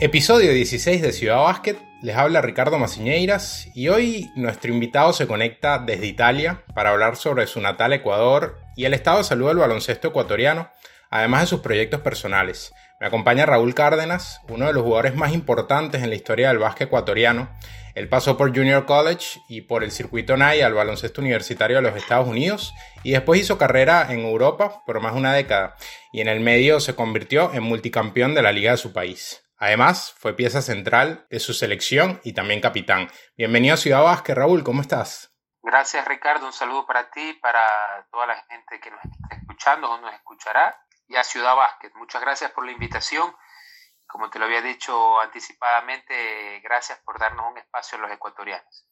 Episodio 16 de Ciudad Básquet, les habla Ricardo Maciñeiras y hoy nuestro invitado se conecta desde Italia para hablar sobre su natal Ecuador y el estado de salud del baloncesto ecuatoriano, además de sus proyectos personales. Me acompaña Raúl Cárdenas, uno de los jugadores más importantes en la historia del básquet ecuatoriano. Él pasó por Junior College y por el circuito NAI al baloncesto universitario de los Estados Unidos y después hizo carrera en Europa por más de una década y en el medio se convirtió en multicampeón de la liga de su país. Además, fue pieza central de su selección y también capitán. Bienvenido a Ciudad Vázquez, Raúl, ¿cómo estás? Gracias, Ricardo. Un saludo para ti, para toda la gente que nos está escuchando o nos escuchará, y a Ciudad Vázquez. Muchas gracias por la invitación. Como te lo había dicho anticipadamente, gracias por darnos un espacio a los ecuatorianos.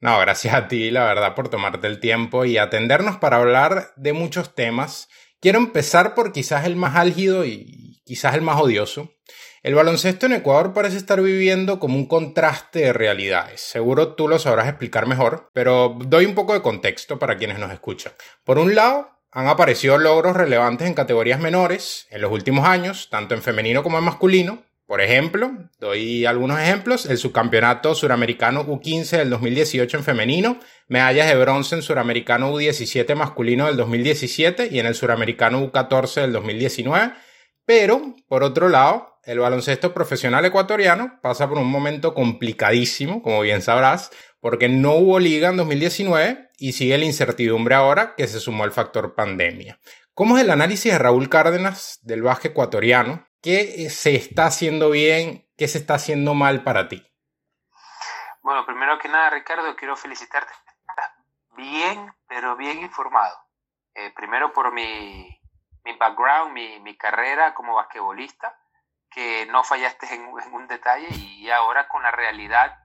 No, gracias a ti, la verdad, por tomarte el tiempo y atendernos para hablar de muchos temas. Quiero empezar por quizás el más álgido y quizás el más odioso, el baloncesto en Ecuador parece estar viviendo como un contraste de realidades. Seguro tú lo sabrás explicar mejor, pero doy un poco de contexto para quienes nos escuchan. Por un lado, han aparecido logros relevantes en categorías menores en los últimos años, tanto en femenino como en masculino. Por ejemplo, doy algunos ejemplos, el subcampeonato suramericano U15 del 2018 en femenino, medallas de bronce en suramericano U17 masculino del 2017 y en el suramericano U14 del 2019. Pero, por otro lado, el baloncesto profesional ecuatoriano pasa por un momento complicadísimo, como bien sabrás, porque no hubo liga en 2019 y sigue la incertidumbre ahora que se sumó el factor pandemia. ¿Cómo es el análisis de Raúl Cárdenas del básquet ecuatoriano? ¿Qué se está haciendo bien? ¿Qué se está haciendo mal para ti? Bueno, primero que nada, Ricardo, quiero felicitarte. Estás bien, pero bien informado. Eh, primero por mi, mi background, mi, mi carrera como basquetbolista que no fallaste en, un detalle y ahora con la realidad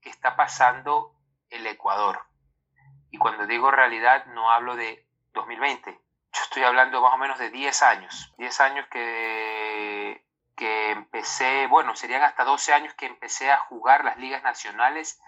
que está pasando el Ecuador. Y cuando digo realidad no hablo de 2020, yo estoy hablando más o menos de 10 años, 10 años que, que empecé, bueno, serían hasta 12 años que empecé a jugar las ligas nacionales.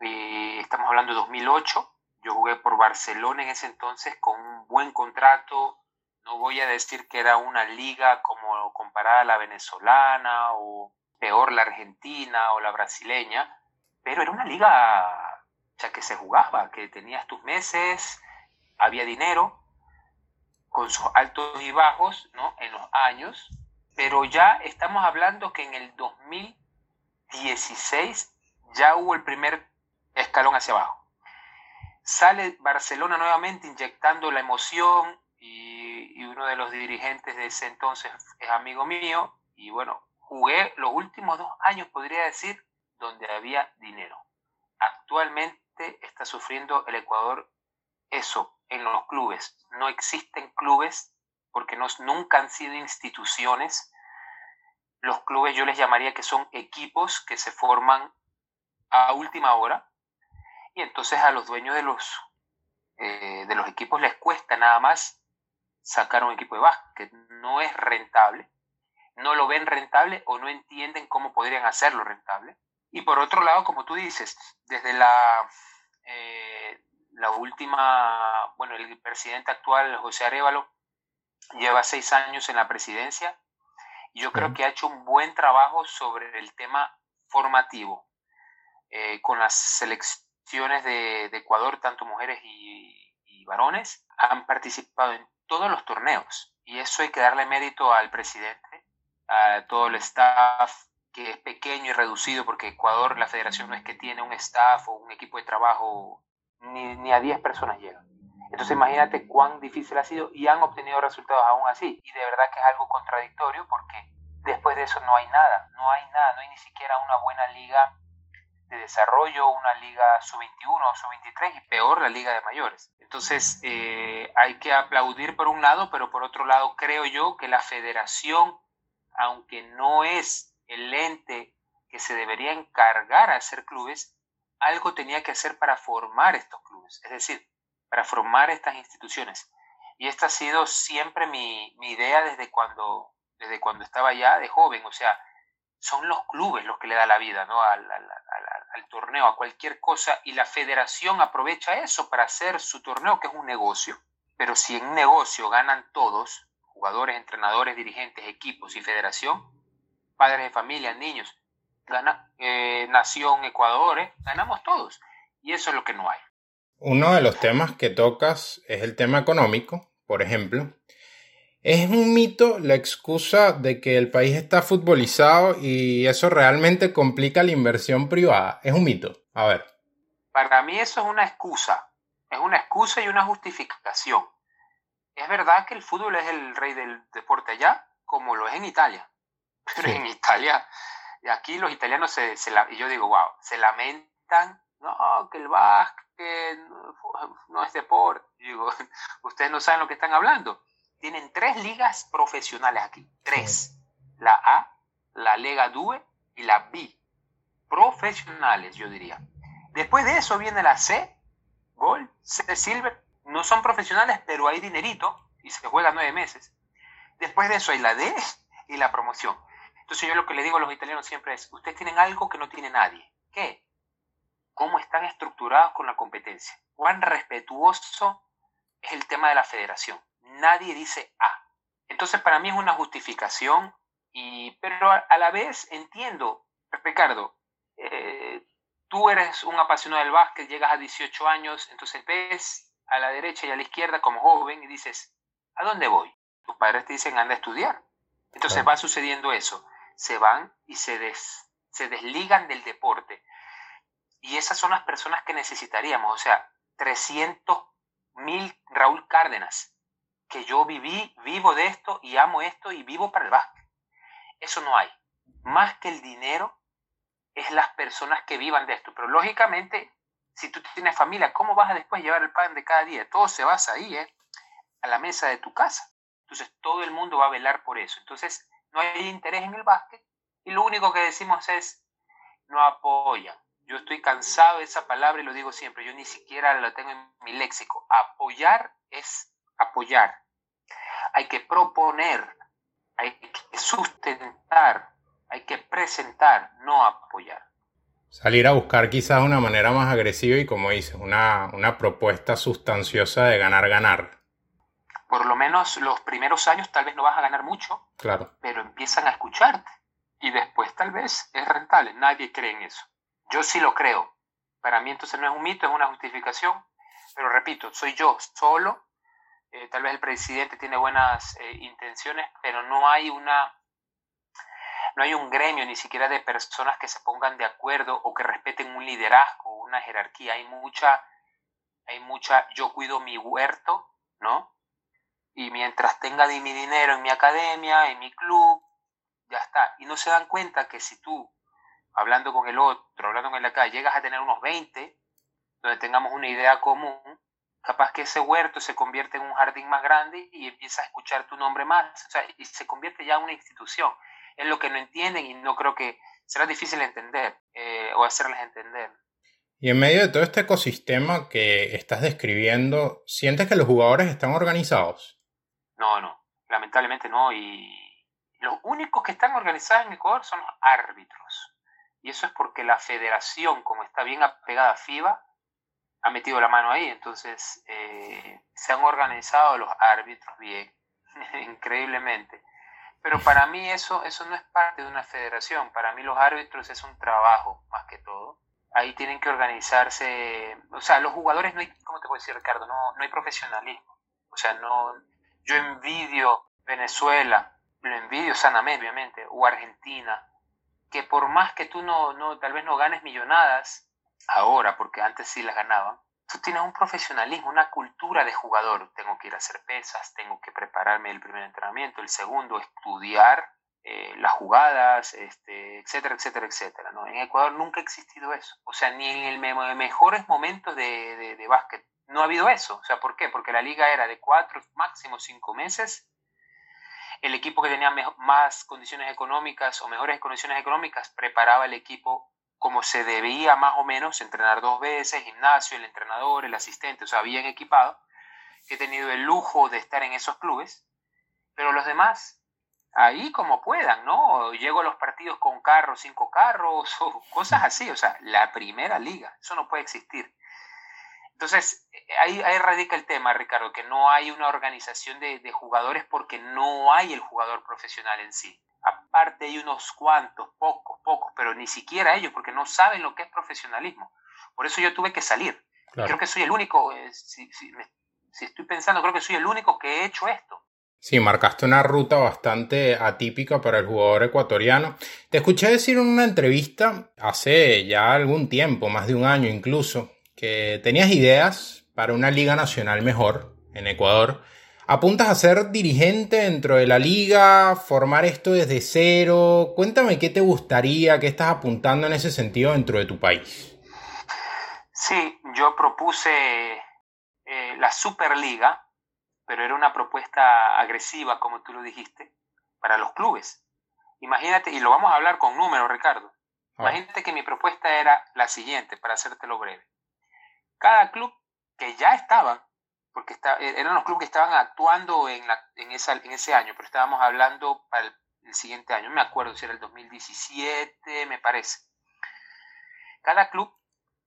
Y estamos hablando de 2008, yo jugué por Barcelona en ese entonces con un buen contrato, no voy a decir que era una liga como comparada a la venezolana o peor la argentina o la brasileña, pero era una liga ya que se jugaba, que tenías tus meses, había dinero, con sus altos y bajos ¿no? en los años, pero ya estamos hablando que en el 2016 ya hubo el primer escalón hacia abajo. Sale Barcelona nuevamente inyectando la emoción, y, uno de los dirigentes de ese entonces es amigo mío y bueno, jugué los últimos dos años, podría decir, donde había dinero. Actualmente está sufriendo el Ecuador eso en los clubes. No existen clubes porque no, nunca han sido instituciones. Los clubes yo les llamaría que son equipos que se forman a última hora y entonces a los dueños de los, eh, de los equipos les cuesta nada más sacar un equipo de básquet. No es rentable, no lo ven rentable o no entienden cómo podrían hacerlo rentable. Y por otro lado, como tú dices, desde la, eh, la última, bueno, el presidente actual, José Arevalo, lleva seis años en la presidencia y yo creo que ha hecho un buen trabajo sobre el tema formativo, eh, con las selecciones de, Ecuador, tanto mujeres y, y varones, han participado en todos los torneos. Y eso hay que darle mérito al presidente, a todo el staff que es pequeño y reducido, porque Ecuador, la federación no es que tiene un staff o un equipo de trabajo, ni, ni a 10 personas llegan. Entonces imagínate cuán difícil ha sido y han obtenido resultados aún así. Y de verdad que es algo contradictorio porque después de eso no hay nada, no hay nada, no hay ni siquiera una buena liga de desarrollo, una liga sub-21 o sub-23 y peor la liga de mayores. Entonces eh, hay que aplaudir por un lado, pero por otro lado creo yo que la federación, aunque no es el ente que se debería encargar a hacer clubes, algo tenía que hacer para formar estos clubes, es decir, para formar estas instituciones. Y esta ha sido siempre mi, idea desde cuando, desde cuando estaba ya de joven, o sea, son los clubes los que le da la vida ¿no? al, torneo, a cualquier cosa, y la federación aprovecha eso para hacer su torneo, que es un negocio. Pero si en negocio ganan todos, jugadores, entrenadores, dirigentes, equipos y federación, padres de familia, niños, gana, eh, nación Ecuador, ¿eh? ganamos todos. Y eso es lo que no hay. Uno de los temas que tocas es el tema económico, por ejemplo. ¿Es un mito la excusa de que el país está futbolizado y eso realmente complica la inversión privada? Es un mito. A ver. Para mí eso es una excusa. Es una excusa y una justificación. Es verdad que el fútbol es el rey del deporte allá, como lo es en Italia. Pero en Italia, aquí los italianos se, se y yo digo, wow, se lamentan, no, que el básquet no, es deporte. digo, ustedes no saben lo que están hablando. Tienen tres ligas profesionales aquí, tres. La A, la Lega 2 y la B. Profesionales, yo diría. Después de eso viene la C, Gold, C Silver. No son profesionales, pero hay dinerito y se juega nueve meses. Después de eso hay la D y la promoción. Entonces yo lo que le digo a los italianos siempre es, ustedes tienen algo que no tiene nadie. ¿Qué? ¿Cómo están estructurados con la competencia? ¿Cuán respetuoso es el tema de la federación? Nadie dice A. Entonces para mí es una justificación, y, pero a, la vez entiendo, Ricardo, eh, tú eres un apasionado del básquet, llegas a 18 años, entonces ves a la derecha y a la izquierda como joven y dices, ¿a dónde voy? Tus padres te dicen, anda a estudiar. Entonces va sucediendo eso. Se van y se, des, se desligan del deporte. Y esas son las personas que necesitaríamos. O sea, 300 mil Raúl Cárdenas, que yo viví, vivo de esto y amo esto y vivo para el básquet. Eso no hay. Más que el dinero, es las personas que vivan de esto. Pero lógicamente, si tú tienes familia, ¿cómo vas a después llevar el pan de cada día? Todo se basa ahí, ¿eh? A la mesa de tu casa. Entonces, todo el mundo va a velar por eso. Entonces, no hay interés en el básquet y lo único que decimos es, no apoyan. Yo estoy cansado de esa palabra y lo digo siempre, yo ni siquiera la tengo en mi léxico. Apoyar es apoyar. Hay que proponer, hay que sustentar, hay que presentar, no apoyar. Salir a buscar quizás una manera más agresiva y como dices, una, una propuesta sustanciosa de ganar-ganar. Por lo menos los primeros años tal vez no vas a ganar mucho, claro. pero empiezan a escucharte y después tal vez es rentable. Nadie cree en eso. Yo sí lo creo. Para mí entonces no es un mito, es una justificación. Pero repito, soy yo solo. Eh, tal vez el presidente tiene buenas eh, intenciones, pero no hay una no hay un gremio ni siquiera de personas que se pongan de acuerdo o que respeten un liderazgo, una jerarquía. Hay mucha, hay mucha, yo cuido mi huerto, ¿no? Y mientras tenga mi dinero en mi academia, en mi club, ya está. Y no se dan cuenta que si tú, hablando con el otro, hablando con el de acá, llegas a tener unos 20, donde tengamos una idea común, capaz que ese huerto se convierte en un jardín más grande y empieza a escuchar tu nombre más, o sea, y se convierte ya en una institución es lo que no entienden y no creo que será difícil entender eh, o hacerles entender. Y en medio de todo este ecosistema que estás describiendo, ¿sientes que los jugadores están organizados? No, no, lamentablemente no. Y los únicos que están organizados en Ecuador son los árbitros. Y eso es porque la federación, como está bien apegada a FIBA, ha metido la mano ahí. Entonces, eh, se han organizado los árbitros bien, increíblemente. Pero para mí eso, eso no es parte de una federación. Para mí los árbitros es un trabajo más que todo. Ahí tienen que organizarse. O sea, los jugadores no hay, ¿cómo te puedo decir, Ricardo? No, no hay profesionalismo. O sea, no. Yo envidio Venezuela, lo envidio sanamente, obviamente, o Argentina, que por más que tú no, no, tal vez no ganes millonadas ahora, porque antes sí las ganaban, tú tienes un profesionalismo, una cultura de jugador. Tengo que ir a hacer pesas, tengo que prepararme el primer entrenamiento, el segundo, estudiar eh, las jugadas, este, etcétera, etcétera, etcétera. ¿no? En Ecuador nunca ha existido eso. O sea, ni en el mejores momentos de, de, básquet no ha habido eso. O sea, ¿por qué? Porque la liga era de cuatro, máximo cinco meses. El equipo que tenía más condiciones económicas o mejores condiciones económicas preparaba el equipo como se debía más o menos entrenar dos veces, gimnasio, el entrenador, el asistente, o sea, bien equipado, he tenido el lujo de estar en esos clubes, pero los demás, ahí como puedan, ¿no? Llego a los partidos con carros, cinco carros, o cosas así, o sea, la primera liga, eso no puede existir. Entonces, ahí, ahí radica el tema, Ricardo, que no hay una organización de, de jugadores porque no hay el jugador profesional en sí parte hay unos cuantos, pocos, pocos, pero ni siquiera ellos, porque no saben lo que es profesionalismo. Por eso yo tuve que salir. Creo que soy el único, eh, si, si estoy pensando, creo que soy el único que he hecho esto. Sí, marcaste una ruta bastante atípica para el jugador ecuatoriano. Te escuché decir en una entrevista hace ya algún tiempo, más de un año incluso, que tenías ideas para una liga nacional mejor en Ecuador. ¿Apuntas a ser dirigente dentro de la liga, formar esto desde cero? Cuéntame qué te gustaría, qué estás apuntando en ese sentido dentro de tu país. Sí, yo propuse eh, la Superliga, pero era una propuesta agresiva, como tú lo dijiste, para los clubes. Imagínate, y lo vamos a hablar con números, Ricardo. Imagínate que mi propuesta era la siguiente, para hacértelo breve. Cada club que ya estaban, porque e-, eran los clubes que estaban actuando en, en, esa, en ese año, pero estábamos hablando para el, el siguiente año, no me acuerdo si era el 2017, me parece. Cada club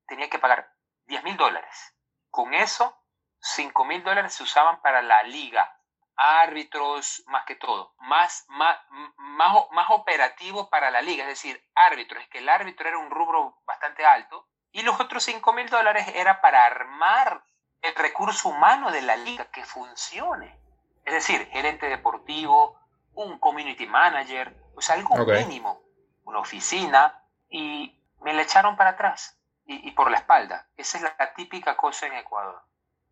tenía que pagar 10 mil dólares. Con eso 5 mil dólares se usaban para la liga, árbitros más que todo, más, más, más, más operativo para la liga, es decir, árbitros, es que el árbitro era un rubro bastante alto, y los otros 5 mil dólares era para armar el recurso humano de la liga que funcione. Es decir, gerente deportivo, un community manager, o sea, algo mínimo, una oficina, y me le echaron para atrás y, y por la espalda. Esa es la típica cosa en Ecuador.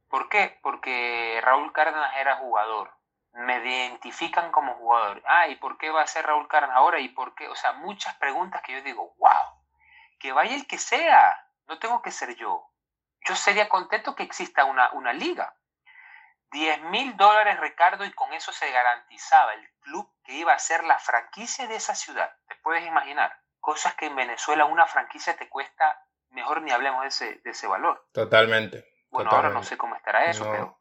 ¿Por qué? Porque Raúl Cárdenas era jugador. Me identifican como jugador. Ah, ¿y por qué va a ser Raúl Cárdenas ahora? ¿Y por qué? O sea, muchas preguntas que yo digo, wow, que vaya el que sea, no tengo que ser yo. Yo sería contento que exista una, una liga. 10 mil dólares, Ricardo, y con eso se garantizaba el club que iba a ser la franquicia de esa ciudad. Te puedes imaginar. Cosas que en Venezuela una franquicia te cuesta, mejor ni hablemos de ese, de ese valor. Totalmente. Bueno, ahora no sé cómo estará eso, pero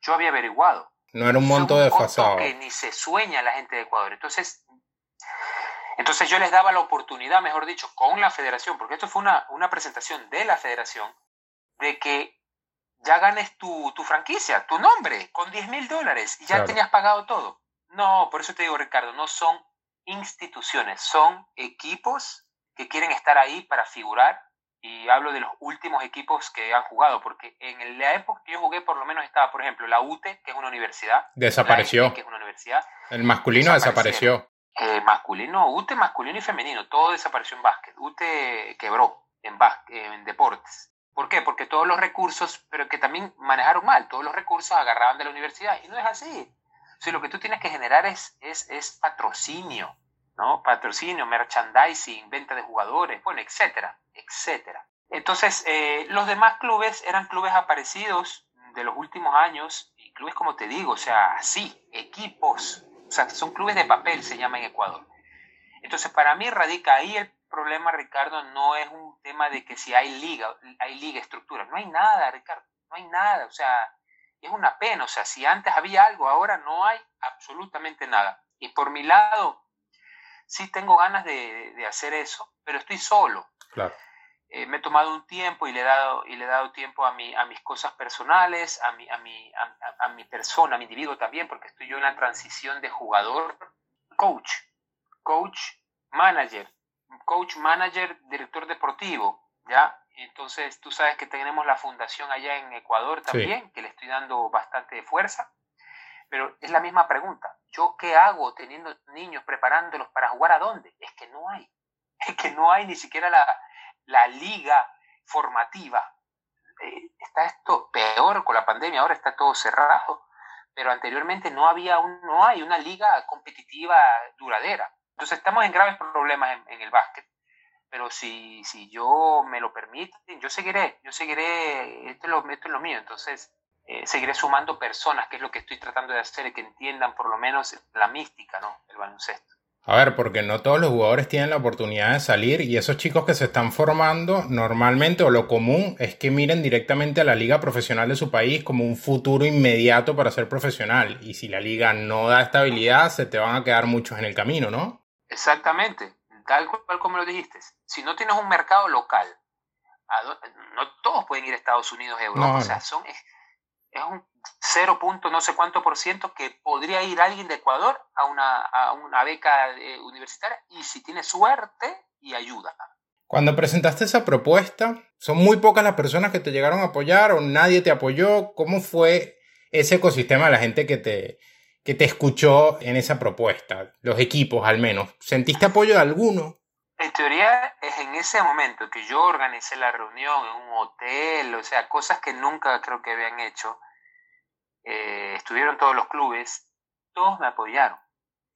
yo había averiguado. No era un monto desfasado. que ni se sueña la gente de Ecuador. Entonces, entonces yo les daba la oportunidad, mejor dicho, con la federación, porque esto fue una, una presentación de la federación, de que ya ganes tu, tu franquicia, tu nombre, con 10 mil dólares y ya tenías pagado todo. No, por eso te digo, Ricardo, no son instituciones, son equipos que quieren estar ahí para figurar y hablo de los últimos equipos que han jugado, porque en la época que yo jugué por lo menos estaba, por ejemplo, la UTE, que es una universidad. Desapareció. que es una universidad. El masculino desapareció. Eh, masculino, UTE masculino y femenino, todo desapareció en básquet. UTE quebró en, en deportes. ¿Por qué? Porque todos los recursos, pero que también manejaron mal, todos los recursos agarraban de la universidad. Y no es así. O lo que tú tienes que generar es, es, patrocinio. ¿no? Patrocinio, merchandising, venta de jugadores, bueno, etcétera, etcétera. Entonces, eh, los demás clubes eran clubes aparecidos de los últimos años, y clubes como te digo, o sea, así, equipos, o sea, son clubes de papel, se llama en Ecuador. Entonces, para mí radica ahí el problema, Ricardo, no es un tema de que si hay liga, hay liga, estructura, no hay nada, Ricardo, no hay nada, o sea, es una pena, o sea, si antes había algo, ahora no hay absolutamente nada. Y por mi lado, sí tengo ganas de, hacer eso, pero estoy solo. Claro. Eh, me he tomado un tiempo y le he dado, y le he dado tiempo a, mi, a mis cosas personales, a mi, a, mi, a, mi persona, a mi individuo también, porque estoy yo en la transición de jugador, coach, coach, manager, coach, manager, director deportivo, ¿ya? Entonces, tú sabes que tenemos la fundación allá en Ecuador también, que le estoy dando bastante fuerza. Pero es la misma pregunta. ¿Yo qué hago teniendo niños preparándolos para jugar a dónde? Es que no hay. Es que no hay ni siquiera la, liga formativa. Eh, está esto peor con la pandemia, ahora está todo cerrado, pero anteriormente no había un, no hay una liga competitiva duradera. Entonces estamos en graves problemas en, el básquet, pero si, si yo me lo permiten, yo seguiré, yo seguiré, esto es lo, esto es lo mío, entonces eh, seguiré sumando personas, que es lo que estoy tratando de hacer, que entiendan por lo menos la mística, ¿no? El baloncesto. A ver, porque no todos los jugadores tienen la oportunidad de salir y esos chicos que se están formando normalmente o lo común es que miren directamente a la liga profesional de su país como un futuro inmediato para ser profesional y si la liga no da estabilidad se te van a quedar muchos en el camino, ¿no? Exactamente, tal cual como lo dijiste. Si no tienes un mercado local, no todos pueden ir a Estados Unidos, Europa, o sea, son, es un 0. no sé cuánto por ciento que podría ir alguien de Ecuador a una, a una beca eh, universitaria y si tiene suerte y ayuda. Cuando presentaste esa propuesta, ¿son muy pocas las personas que te llegaron a apoyar o nadie te apoyó? ¿Cómo fue ese ecosistema de la gente que te, que te escuchó en esa propuesta? Los equipos al menos. ¿Sentiste apoyo de alguno? En teoría es en ese momento que yo organicé la reunión en un hotel, o sea, cosas que nunca creo que habían hecho. Eh, estuvieron todos los clubes, todos me apoyaron.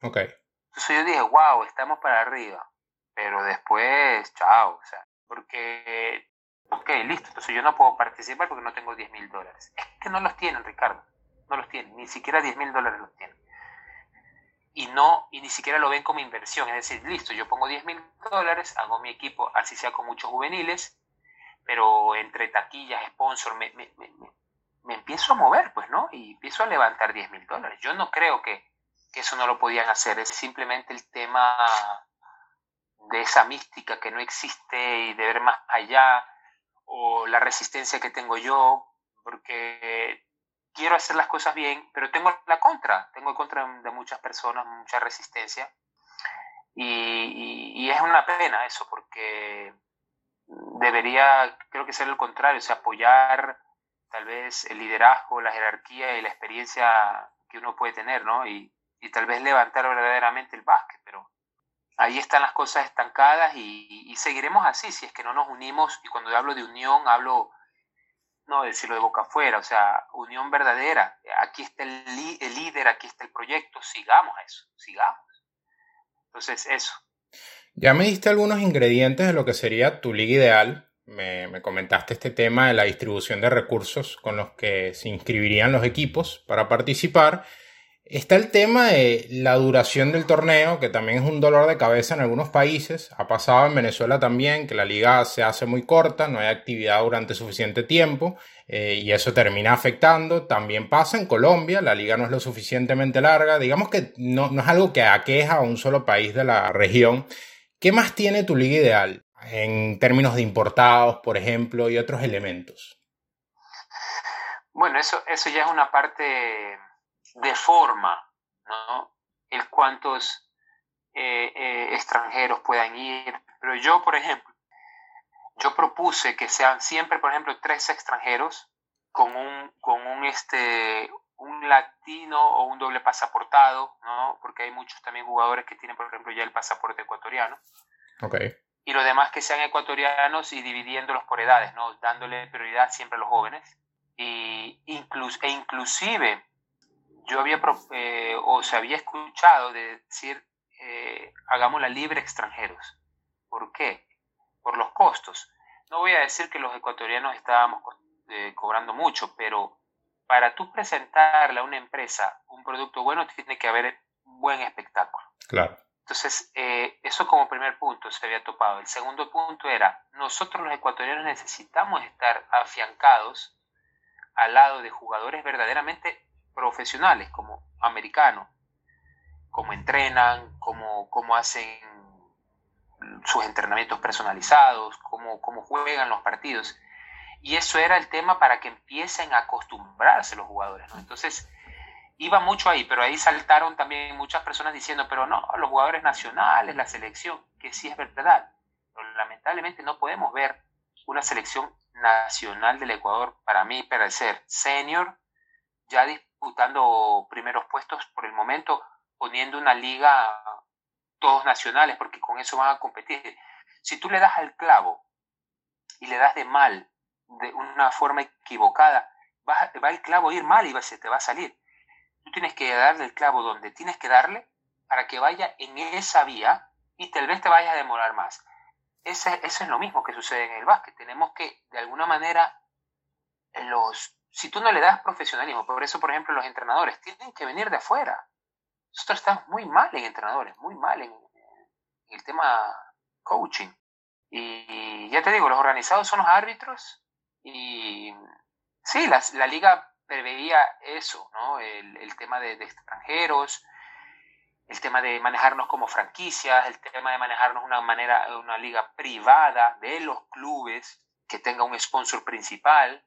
Ok. Entonces yo dije, wow, estamos para arriba. Pero después, chao, o sea, porque, ok, listo, entonces yo no puedo participar porque no tengo 10 mil dólares. Es que no los tienen, Ricardo, no los tienen, ni siquiera 10 mil dólares los tienen y no y ni siquiera lo ven como inversión. Es decir, listo, yo pongo 10 mil dólares, hago mi equipo, así sea con muchos juveniles, pero entre taquillas, sponsor, me, me, me, empiezo a mover, pues, ¿no? Y empiezo a levantar 10 mil dólares. Yo no creo que, que, eso no lo podían hacer, es simplemente el tema de esa mística que no existe y de ver más allá, o la resistencia que tengo yo, porque quiero hacer las cosas bien, pero tengo la contra, tengo contra de muchas personas, mucha resistencia. Y, es una pena eso, porque debería, creo que ser el contrario, o sea, apoyar tal vez el liderazgo, la jerarquía y la experiencia que uno puede tener, ¿no? Y, y tal vez levantar verdaderamente el básquet, pero ahí están las cosas estancadas y, y, seguiremos así, si es que no nos unimos, y cuando hablo de unión hablo no decirlo de boca afuera, o sea, unión verdadera. Aquí está el, líder, aquí está el proyecto, sigamos eso, sigamos. Entonces, eso. Ya me diste algunos ingredientes de lo que sería tu liga ideal. Me, me, comentaste este tema de la distribución de recursos con los que se inscribirían los equipos para participar. Está el tema de la duración del torneo, que también es un dolor de cabeza en algunos países. Ha pasado en Venezuela también, que la liga se hace muy corta, no hay actividad durante suficiente tiempo eh, y eso termina afectando. También pasa en Colombia, la liga no es lo suficientemente larga. Digamos que no, no es algo que aqueja a un solo país de la región. ¿Qué más tiene tu liga ideal en términos de importados, por ejemplo, y otros elementos? Bueno, eso, eso ya es una parte de forma, ¿no? El cuántos eh, eh, extranjeros puedan ir. Pero yo, por ejemplo, yo propuse que sean siempre, por ejemplo, tres extranjeros con un, con un, este, un latino o un doble pasaportado, ¿no? Porque hay muchos también jugadores que tienen, por ejemplo, ya el pasaporte ecuatoriano. Okay. Y los demás que sean ecuatorianos y dividiéndolos por edades, ¿no? Dándole prioridad siempre a los jóvenes. Y inclus, e inclusive yo había, eh, o se había escuchado de decir, eh, hagámosla libre extranjeros. ¿Por qué? Por los costos. No voy a decir que los ecuatorianos estábamos eh, cobrando mucho, pero para tú presentarle a una empresa un producto bueno, tiene que haber buen espectáculo. Claro. Entonces, eh, eso como primer punto se había topado. El segundo punto era, nosotros los ecuatorianos necesitamos estar afiancados al lado de jugadores verdaderamente profesionales como americanos, cómo entrenan, cómo, cómo hacen sus entrenamientos personalizados, cómo, cómo juegan los partidos. Y eso era el tema para que empiecen a acostumbrarse los jugadores. Entonces, iba mucho ahí, pero ahí saltaron también muchas personas diciendo, pero no, los jugadores nacionales, la selección, que sí es verdad. Pero lamentablemente no podemos ver una selección nacional del Ecuador, para mí parecer, senior, ya disputando primeros puestos por el momento, poniendo una liga todos nacionales, porque con eso van a competir. Si tú le das al clavo y le das de mal, de una forma equivocada, va, va el clavo a ir mal y se te va a salir. Tú tienes que darle el clavo donde tienes que darle para que vaya en esa vía y tal vez te vayas a demorar más. Eso, eso es lo mismo que sucede en el básquet. Tenemos que, de alguna manera, los si tú no le das profesionalismo, por eso, por ejemplo, los entrenadores tienen que venir de afuera. Nosotros estamos muy mal en entrenadores, muy mal en, el tema coaching. Y ya te digo, los organizados son los árbitros y sí, la, liga preveía eso, ¿no? El, tema de, de, extranjeros, el tema de manejarnos como franquicias, el tema de manejarnos una manera, una liga privada de los clubes que tenga un sponsor principal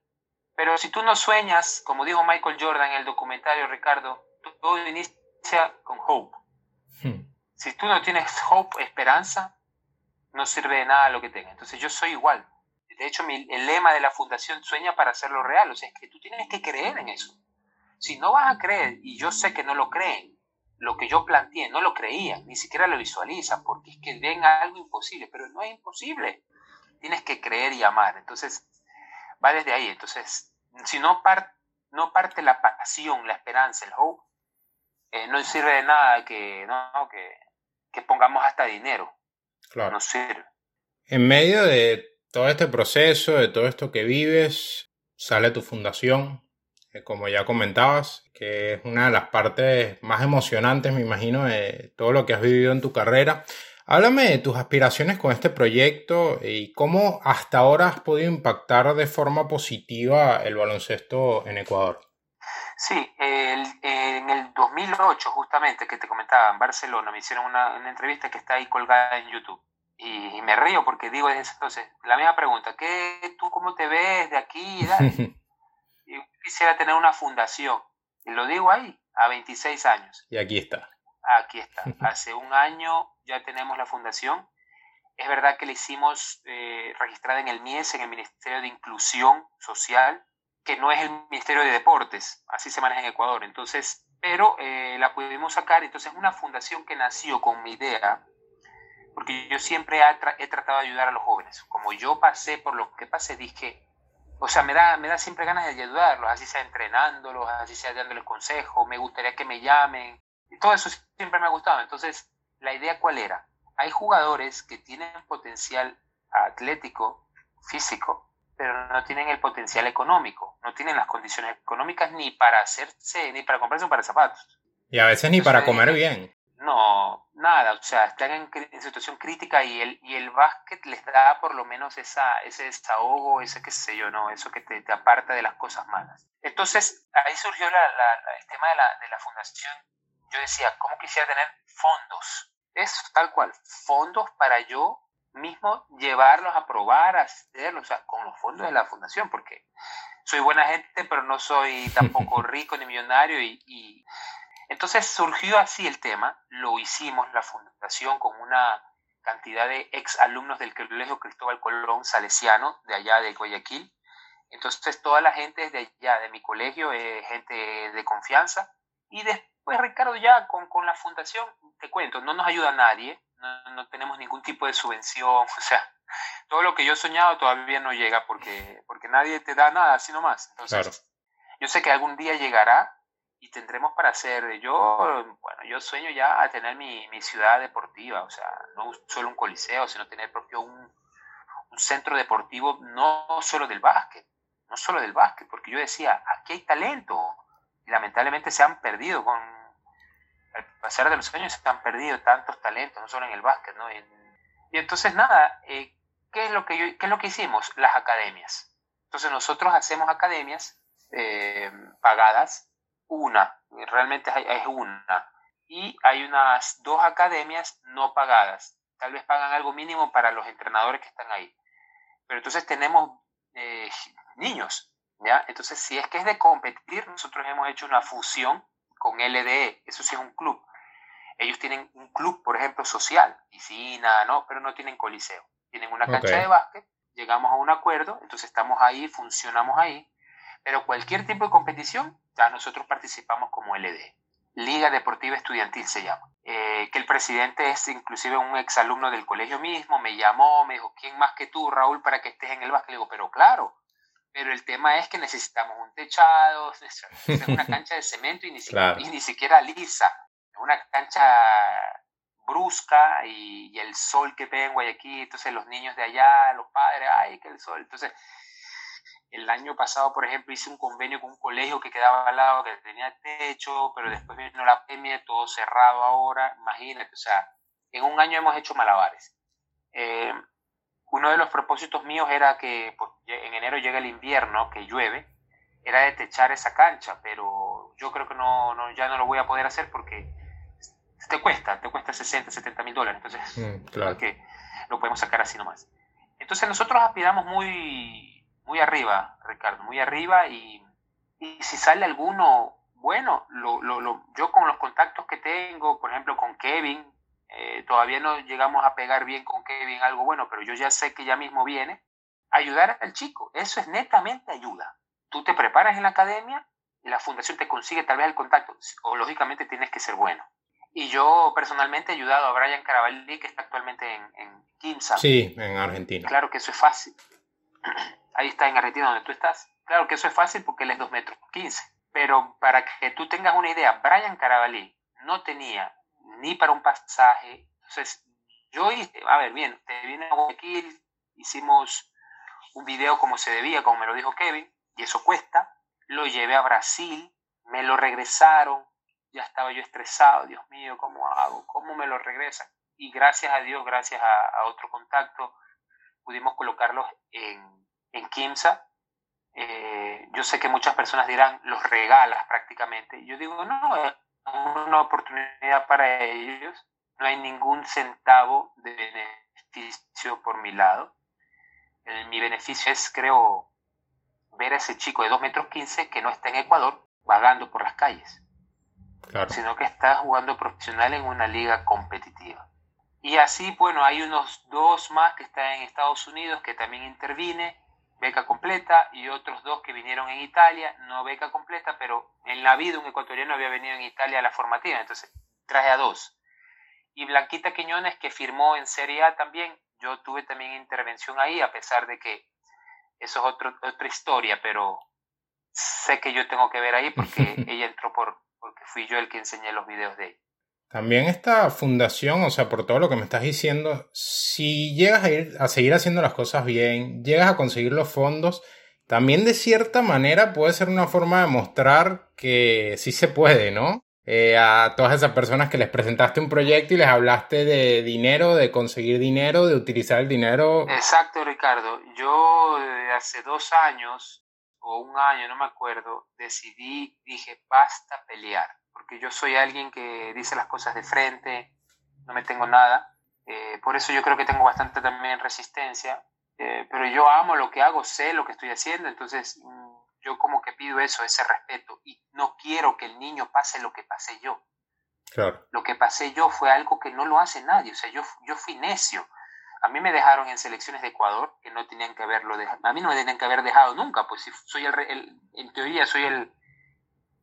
Pero si tú no sueñas, como dijo Michael Jordan en el documentario, Ricardo, todo inicia con hope. Hmm. Si tú no tienes hope, esperanza, no sirve de nada lo que tengas. Entonces yo soy igual. De hecho, el lema de la fundación sueña para hacerlo real. O sea, es que tú tienes que creer en eso. Si no vas a creer, y yo sé que no lo creen, lo que yo planteé, no lo creían, ni siquiera lo visualizan, porque es que ven algo imposible, pero no es imposible. Tienes que creer y amar. Entonces, va desde ahí. Entonces, si no, no parte la pasión, la esperanza, el hope, eh, no sirve de nada que, no, que, que pongamos hasta dinero. Claro. No sirve. En medio de todo este proceso, de todo esto que vives, sale tu fundación, como ya comentabas, que es una de las partes más emocionantes, me imagino, de todo lo que has vivido en tu carrera. Háblame de tus aspiraciones con este proyecto y cómo hasta ahora has podido impactar de forma positiva el baloncesto en Ecuador. Sí, en el 2008 justamente que te comentaba en Barcelona me hicieron una, entrevista que está ahí colgada en YouTube y, me río porque digo desde entonces la misma pregunta, ¿qué tú cómo te ves de aquí? y quisiera tener una fundación y lo digo ahí a 26 años. Y aquí está. Aquí está. Hace un año ya tenemos la fundación. Es verdad que la hicimos eh, registrada en el MIES, en el Ministerio de Inclusión Social, que no es el Ministerio de Deportes, así se maneja en Ecuador. Entonces, pero eh, la pudimos sacar. Entonces, es una fundación que nació con mi idea, porque yo siempre he, tratado de ayudar a los jóvenes. Como yo pasé por lo que pasé, dije, o sea, me da, me da siempre ganas de ayudarlos, así sea entrenándolos, así sea dándoles consejos, me gustaría que me llamen, y todo eso siempre me ha gustado. Entonces, la idea cuál era? Hay jugadores que tienen potencial atlético, físico, pero no tienen el potencial económico, no tienen las condiciones económicas ni para hacerse, ni para comprarse un par de zapatos. Y a veces ni para comer bien. No, nada, o sea, están en, situación crítica y el, y el básquet les da por lo menos esa, ese desahogo, ese qué sé yo, ¿no? Eso que te, aparta de las cosas malas. Entonces, ahí surgió el tema de la, de la fundación yo decía, ¿cómo quisiera tener fondos? Es tal cual, fondos para yo mismo llevarlos a probar, a hacerlo, o sea, con los fondos de la fundación, porque soy buena gente, pero no soy tampoco rico ni millonario y, entonces surgió así el tema, lo hicimos la fundación con una cantidad de ex alumnos del Colegio Cristóbal Colón Salesiano de allá de Guayaquil. Entonces toda la gente de allá de mi colegio es gente de confianza y después pues Ricardo, ya con, con la fundación, te cuento, no nos ayuda nadie, no, no, tenemos ningún tipo de subvención, o sea, todo lo que yo he soñado todavía no llega porque, porque nadie te da nada, así nomás. Entonces, yo sé que algún día llegará y tendremos para hacer, yo, bueno, yo sueño ya a tener mi, mi ciudad deportiva, o sea, no solo un coliseo, sino tener propio un, un centro deportivo, no solo del básquet, no solo del básquet, porque yo decía, aquí hay talento, lamentablemente se han perdido con al pasar de los años se han perdido tantos talentos, no solo en el básquet, ¿no? Y, entonces nada, eh, ¿qué, es lo que ¿qué es lo que hicimos? Las academias. Entonces nosotros hacemos academias eh, pagadas, una, realmente es una, y hay unas dos academias no pagadas. Tal vez pagan algo mínimo para los entrenadores que están ahí. Pero entonces tenemos eh, niños entonces, si es que es de competir, nosotros hemos hecho una fusión con LDE, eso sí es un club. Ellos tienen un club, por ejemplo, social, piscina, ¿no? Pero no tienen coliseo. Tienen una cancha de básquet, llegamos a un acuerdo, entonces estamos ahí, funcionamos ahí. Pero cualquier tipo de competición, ya nosotros participamos como LDE. Liga Deportiva Estudiantil se llama. Eh, que el presidente es inclusive un exalumno del colegio mismo, me llamó, me dijo, ¿quién más que tú, Raúl, para que estés en el básquet? Le digo, pero claro, pero el tema es que necesitamos un techado, es una cancha de cemento y ni, siquiera, ni siquiera lisa, una cancha brusca y, el sol que pega en Guayaquil, entonces los niños de allá, los padres, ay, que el sol. Entonces, el año pasado, por ejemplo, hice un convenio con un colegio que quedaba al lado, que tenía techo, pero después vino la pandemia, todo cerrado ahora, imagínate, o sea, en un año hemos hecho malabares. Eh, uno de los propósitos míos era que pues, en enero llega el invierno, que llueve, era de techar esa cancha, pero yo creo que no, no, ya no lo voy a poder hacer porque te cuesta, te cuesta 60, 70 mil dólares, entonces mm, claro. que lo podemos sacar así nomás. Entonces nosotros aspiramos muy, muy arriba, Ricardo, muy arriba y, y si sale alguno bueno, lo, lo, lo, yo con los contactos que tengo, por ejemplo con Kevin, eh, todavía no llegamos a pegar bien con Kevin algo bueno, pero yo ya sé que ya mismo viene, ayudar al chico, eso es netamente ayuda. Tú te preparas en la academia y la fundación te consigue tal vez el contacto, o lógicamente tienes que ser bueno. Y yo personalmente he ayudado a Brian Carabalí, que está actualmente en, en. Sí, en Argentina. Claro que eso es fácil. Ahí está en Argentina donde tú estás. Claro que eso es fácil porque él es 2 metros 15. Pero para que tú tengas una idea, Brian Carabalí no tenía ni para un pasaje. Entonces, yo hice, a ver, bien, te vine a Guayaquil, hicimos un video como se debía, como me lo dijo Kevin, y eso cuesta. Lo llevé a Brasil, me lo regresaron, ya estaba yo estresado, Dios mío, ¿cómo hago? ¿Cómo me lo regresan? Y gracias a Dios, gracias a, a otro contacto, pudimos colocarlos en, en Kimsa. Eh, yo sé que muchas personas dirán, los regalas prácticamente. Yo digo, no, una oportunidad para ellos. No hay ningún centavo de beneficio por mi lado. Eh, mi beneficio es, creo, ver a ese chico de 2 metros 15 que no está en Ecuador vagando por las calles, claro. sino que está jugando profesional en una liga competitiva. Y así, bueno, hay unos dos más que están en Estados Unidos que también intervine, beca completa, y otros dos que vinieron en Italia, no beca completa, pero en la vida un ecuatoriano había venido en Italia a la formativa, entonces traje a dos. Y Blanquita Quiñones, que firmó en Serie A también, yo tuve también intervención ahí, a pesar de que eso es otro, otra historia, pero sé que yo tengo que ver ahí porque ella entró por, porque fui yo el que enseñé los videos de ella. También esta fundación, o sea, por todo lo que me estás diciendo, si llegas a, ir, a seguir haciendo las cosas bien, llegas a conseguir los fondos, también de cierta manera puede ser una forma de mostrar que sí se puede, ¿no? Eh, a todas esas personas que les presentaste un proyecto y les hablaste de dinero, de conseguir dinero, de utilizar el dinero. Exacto, Ricardo. Yo hace dos años o un año, no me acuerdo, decidí, dije, basta pelear porque yo soy alguien que dice las cosas de frente, no me tengo nada. Eh, por eso yo creo que tengo bastante también resistencia. Eh, pero yo amo lo que hago, sé lo que estoy haciendo, entonces mm, yo como que pido eso, ese respeto. Y no quiero que el niño pase lo que pasé yo. Claro. Lo que pasé yo fue algo que no lo hace nadie. O sea, yo, yo fui necio. A mí me dejaron en selecciones de Ecuador que no tenían que haberlo dejado. A mí no me tenían que haber dejado nunca, pues si soy el, el en teoría soy el,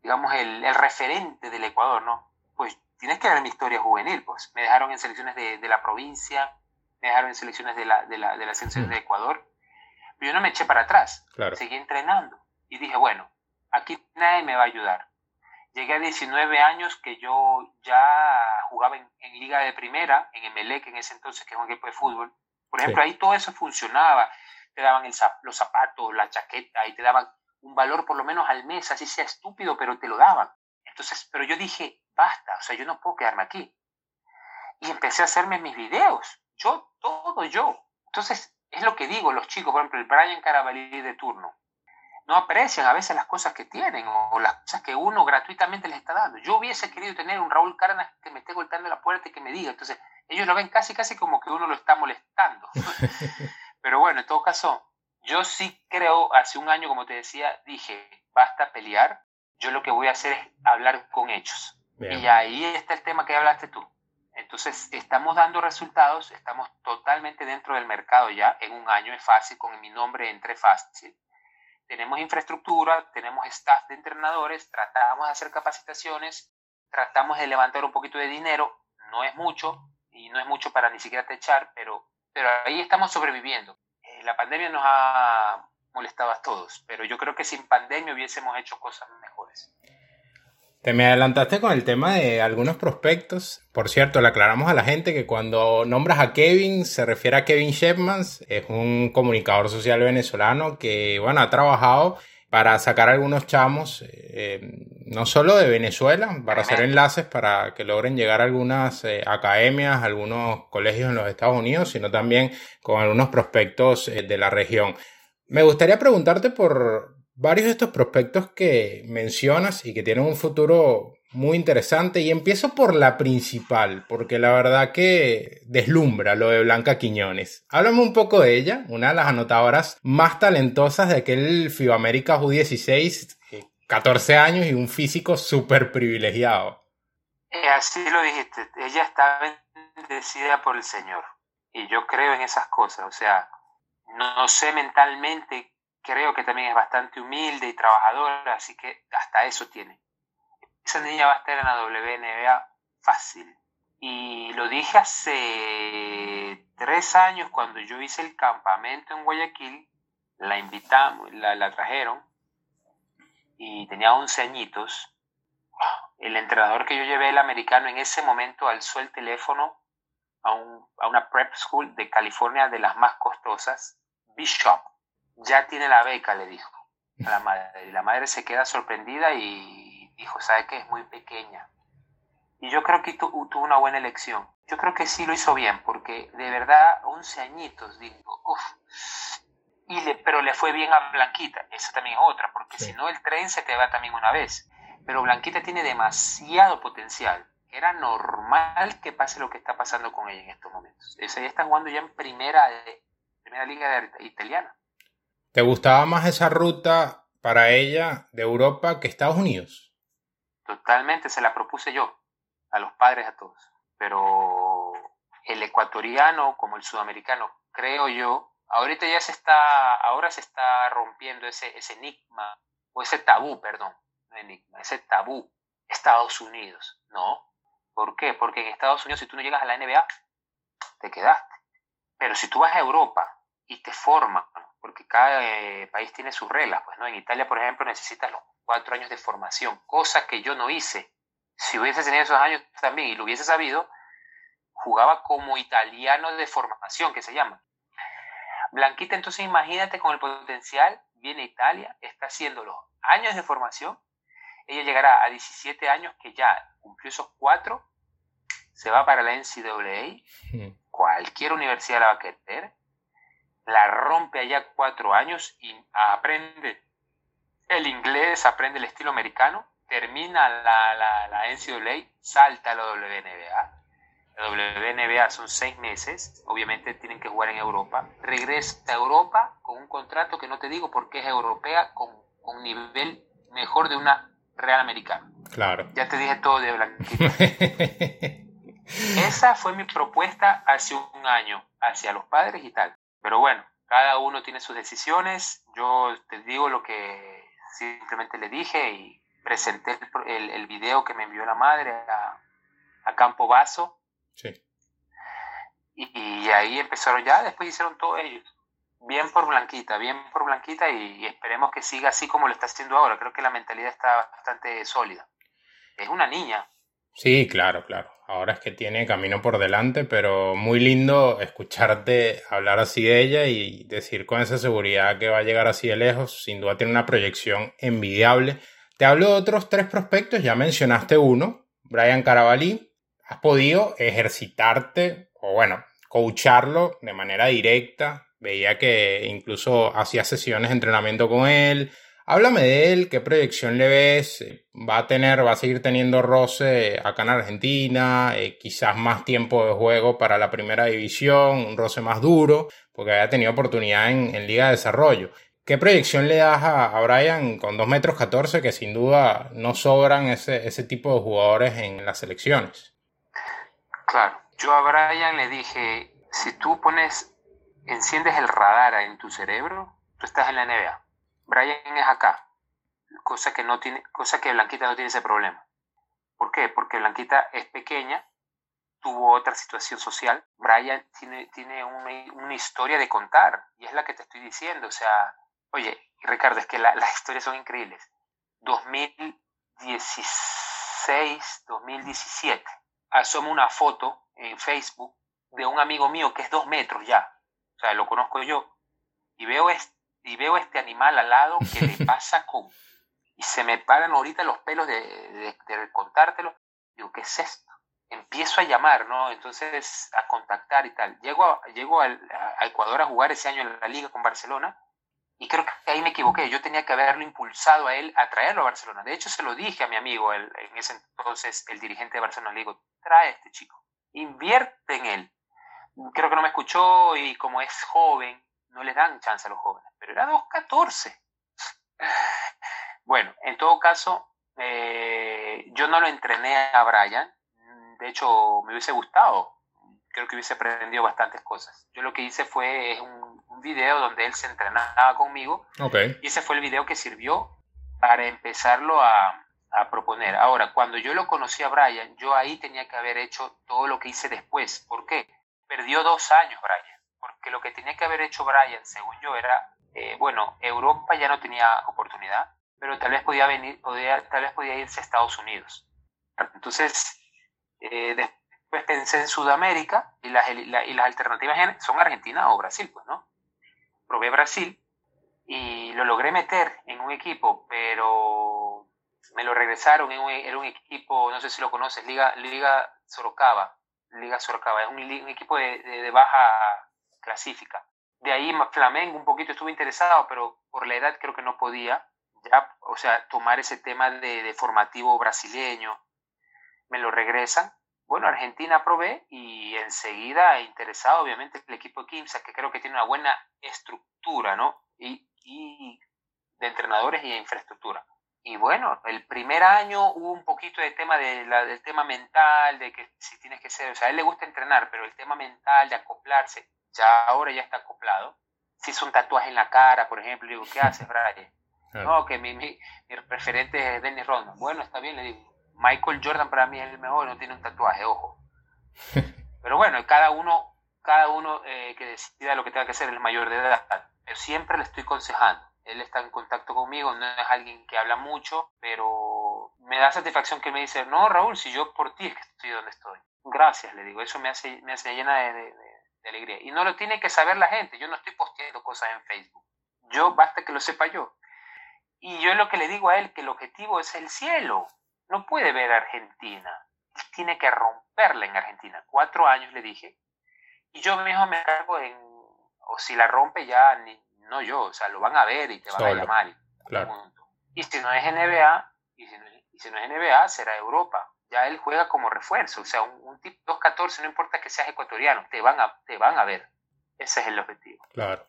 digamos, el, el, referente del Ecuador, ¿no? Pues tienes que ver mi historia juvenil, pues. Me dejaron en selecciones de, de la provincia, me dejaron en selecciones de, la, de, la, de las selecciones de Ecuador, pero yo no me eché para atrás, claro. seguí entrenando y dije, bueno, aquí nadie me va a ayudar. Llegué a 19 años que yo ya jugaba en, en Liga de Primera, en Emelec en ese entonces, que es un equipo de fútbol. Por ejemplo, sí. ahí todo eso funcionaba. Te daban el, los zapatos, la chaqueta, y te daban un valor por lo menos al mes, así sea estúpido, pero te lo daban. Entonces, pero yo dije, basta, o sea, yo no puedo quedarme aquí. Y empecé a hacerme mis videos, yo, todo yo. Entonces, es lo que digo, los chicos, por ejemplo, el Brian Carabalí de turno, no aprecian a veces las cosas que tienen o las cosas que uno gratuitamente les está dando. Yo hubiese querido tener un Raúl Cárdenas que me esté golpeando la puerta y que me diga. Entonces, ellos lo ven casi, casi como que uno lo está molestando. Pero bueno, en todo caso, yo sí creo, hace un año, como te decía, dije, basta pelear, yo lo que voy a hacer es hablar con hechos. Bien. Y ahí está el tema que hablaste tú. Entonces, estamos dando resultados, estamos totalmente dentro del mercado ya, en un año es fácil, con mi nombre entre fácil. Tenemos infraestructura, tenemos staff de entrenadores, tratamos de hacer capacitaciones, tratamos de levantar un poquito de dinero, no es mucho, y no es mucho para ni siquiera techar, pero, pero ahí estamos sobreviviendo la pandemia nos ha molestado a todos, pero yo creo que sin pandemia hubiésemos hecho cosas mejores. Te me adelantaste con el tema de algunos prospectos. Por cierto, le aclaramos a la gente que cuando nombras a Kevin se refiere a Kevin Shepmans, es un comunicador social venezolano que, bueno, ha trabajado para sacar algunos chamos, eh, no solo de Venezuela, para hacer enlaces para que logren llegar a algunas eh, academias, algunos colegios en los Estados Unidos, sino también con algunos prospectos eh, de la región. Me gustaría preguntarte por varios de estos prospectos que mencionas y que tienen un futuro muy interesante y empiezo por la principal, porque la verdad que deslumbra lo de Blanca Quiñones. Háblame un poco de ella, una de las anotadoras más talentosas de aquel FIBA América U16, 14 años y un físico súper privilegiado. Eh, así lo dijiste, ella está bendecida por el Señor y yo creo en esas cosas, o sea, no sé mentalmente, creo que también es bastante humilde y trabajadora, así que hasta eso tiene esa niña va a estar en la WNBA fácil. Y lo dije hace tres años cuando yo hice el campamento en Guayaquil, la invitamos, la, trajeron y tenía 11 añitos. El entrenador que yo llevé, el americano, en ese momento alzó el teléfono a, a una prep school de California de las más costosas, Bishop. Ya tiene la beca, le dijo a la madre. Y la madre se queda sorprendida y dijo, ¿sabe qué? Es muy pequeña. Y yo creo que tuvo una buena elección. Yo creo que sí lo hizo bien, porque de verdad, 11 añitos, digo, uff. Y le, pero le fue bien a Blanquita, esa también es otra, porque si no el tren se te va también una vez. Pero Blanquita tiene demasiado potencial. Era normal que pase lo que está pasando con ella en estos momentos. Ella está jugando ya en primera, primera liga italiana. ¿Te gustaba más esa ruta para ella de Europa que Estados Unidos? Totalmente, se la propuse yo, a los padres, a todos. Pero el ecuatoriano como el sudamericano, creo yo, ahorita ya se está, ahora se está rompiendo ese, ese enigma, o ese tabú, perdón, enigma, ese tabú, Estados Unidos, ¿no? ¿Por qué? Porque en Estados Unidos si tú no llegas a la NBA, te quedaste. Pero si tú vas a Europa y te forman, porque cada eh, país tiene sus reglas, pues, ¿no? En Italia, por ejemplo, necesitas los cuatro años de formación, cosa que yo no hice. Si hubiese tenido esos años también y lo hubiese sabido, jugaba como italiano de formación, que se llama. Blanquita, entonces imagínate con el potencial, viene Italia, está haciendo los años de formación, ella llegará a 17 años, que ya cumplió esos cuatro, se va para la NCAA, cualquier universidad la va a querer, la rompe allá cuatro años y aprende el inglés, aprende el estilo americano, termina la, la, la NCAA, salta a la WNBA. La WNBA son seis meses, obviamente tienen que jugar en Europa. Regresa a Europa con un contrato que no te digo porque es europea, con un nivel mejor de una Real Americana. Claro. Ya te dije todo de Blanquita. Esa fue mi propuesta hace un año, hacia los padres y tal. Pero bueno, cada uno tiene sus decisiones. Yo te digo lo que simplemente le dije y presenté el, el, video que me envió la madre a, a Campo Vaso. Sí. Y, ahí empezaron ya, después hicieron todos ellos. Bien por Blanquita, bien por Blanquita y, esperemos que siga así como lo está haciendo ahora. Creo que la mentalidad está bastante sólida. Es una niña. Sí, claro, claro. Ahora es que tiene camino por delante, pero muy lindo escucharte hablar así de ella y decir con esa seguridad que va a llegar así de lejos. Sin duda tiene una proyección envidiable. Te hablo de otros tres prospectos, ya mencionaste uno, Brian Carabalí. ¿Has podido ejercitarte o bueno, coacharlo de manera directa? Veía que incluso hacía sesiones de entrenamiento con él, Háblame de él, qué proyección le ves, va a tener, va a seguir teniendo roce acá en Argentina, eh, quizás más tiempo de juego para la primera división, un roce más duro, porque había tenido oportunidad en, Liga de Desarrollo. ¿Qué proyección le das a, Brian con 2 metros 14 que sin duda no sobran ese, ese tipo de jugadores en las selecciones? Claro, yo a Brian le dije, si tú pones, enciendes el radar en tu cerebro, tú estás en la NBA Brian es acá, cosa que, no tiene, cosa que Blanquita no tiene ese problema. ¿Por qué? Porque Blanquita es pequeña, tuvo otra situación social. Brian tiene, tiene una, historia de contar y es la que te estoy diciendo. O sea, oye, Ricardo, es que las historias son increíbles. 2016, 2017, asomo una foto en Facebook de un amigo mío que es dos metros ya. O sea, lo conozco yo. Y veo esto y veo este animal al lado que le pasa con... Y se me paran ahorita los pelos de, de, contártelo. Digo, ¿qué es esto? Empiezo a llamar, ¿no? Entonces, a contactar y tal. Llego, a, llego a, Ecuador a jugar ese año en la liga con Barcelona Y creo que ahí me equivoqué. Yo tenía que haberlo impulsado a él a traerlo a Barcelona. De hecho, se lo dije a mi amigo, en ese entonces el dirigente de Barcelona. Le digo, trae a este chico, invierte en él. Creo que no me escuchó y como es joven, no le dan chance a los jóvenes. Pero era 2.14. Bueno, en todo caso, eh, yo no lo entrené a Brian. De hecho, me hubiese gustado creo que hubiese aprendido bastantes cosas. Yo lo que hice fue un, un video donde él se entrenaba conmigo y ese fue el video que sirvió para empezarlo a, a, proponer. Ahora, cuando yo lo conocí a Brian, yo ahí tenía que haber hecho todo lo que hice después. ¿Por qué? Perdió dos años Brian, porque lo que tenía que haber hecho Brian, según yo, era, eh, bueno, Europa ya no tenía oportunidad, pero tal vez podía venir, podía, tal vez podía irse a Estados Unidos. Entonces, eh, pues pensé en Sudamérica y las, y las alternativas son Argentina o Brasil, pues, ¿no? Probé Brasil y lo logré meter en un equipo, pero me lo regresaron, en un, era un equipo, no sé si lo conoces, Liga, Liga Sorocaba, Liga Sorocaba, es un, equipo de, de, baja clasifica. De ahí Flamengo un poquito estuve interesado, pero por la edad creo que no podía, ya, o sea, tomar ese tema de, de formativo brasileño, me lo regresan bueno, Argentina probé y enseguida interesado, obviamente, el equipo de Kimsa, que creo que tiene una buena estructura, ¿no? Y, y de entrenadores y de infraestructura. Y bueno, el primer año hubo un poquito de tema de la, del tema mental, de que si tienes que ser, o sea, a él le gusta entrenar, pero el tema mental de acoplarse, ya ahora ya está acoplado. Si es un tatuaje en la cara, por ejemplo, le digo, ¿qué haces, Brian? No, que mi, mi, mi, referente es Dennis Rodman. Bueno, está bien, le digo, Michael Jordan para mí es el mejor, no tiene un tatuaje, ojo. Pero bueno, cada uno, cada uno eh, que decida lo que tenga que hacer el mayor de edad. Pero siempre le estoy aconsejando. Él está en contacto conmigo, no es alguien que habla mucho, pero me da satisfacción que me dice, no, Raúl, si yo por ti es que estoy donde estoy. Gracias, le digo, eso me hace, me hace llena de, de alegría. Y no lo tiene que saber la gente, yo no estoy posteando cosas en Facebook. Yo, basta que lo sepa yo. Y yo lo que le digo a él, que el objetivo es el cielo no puede ver a Argentina. Tiene que romperla en Argentina. Cuatro años le dije. Y yo mismo me cargo en, o si la rompe ya, ni, no yo, o sea, lo van a ver y te van a llamar. Y, si no es NBA, y si no, y si no, es NBA, será Europa. Ya él juega como refuerzo, o sea, un, un tipo 2-14, no importa que seas ecuatoriano, te van, a, te van a ver. Ese es el objetivo. Claro.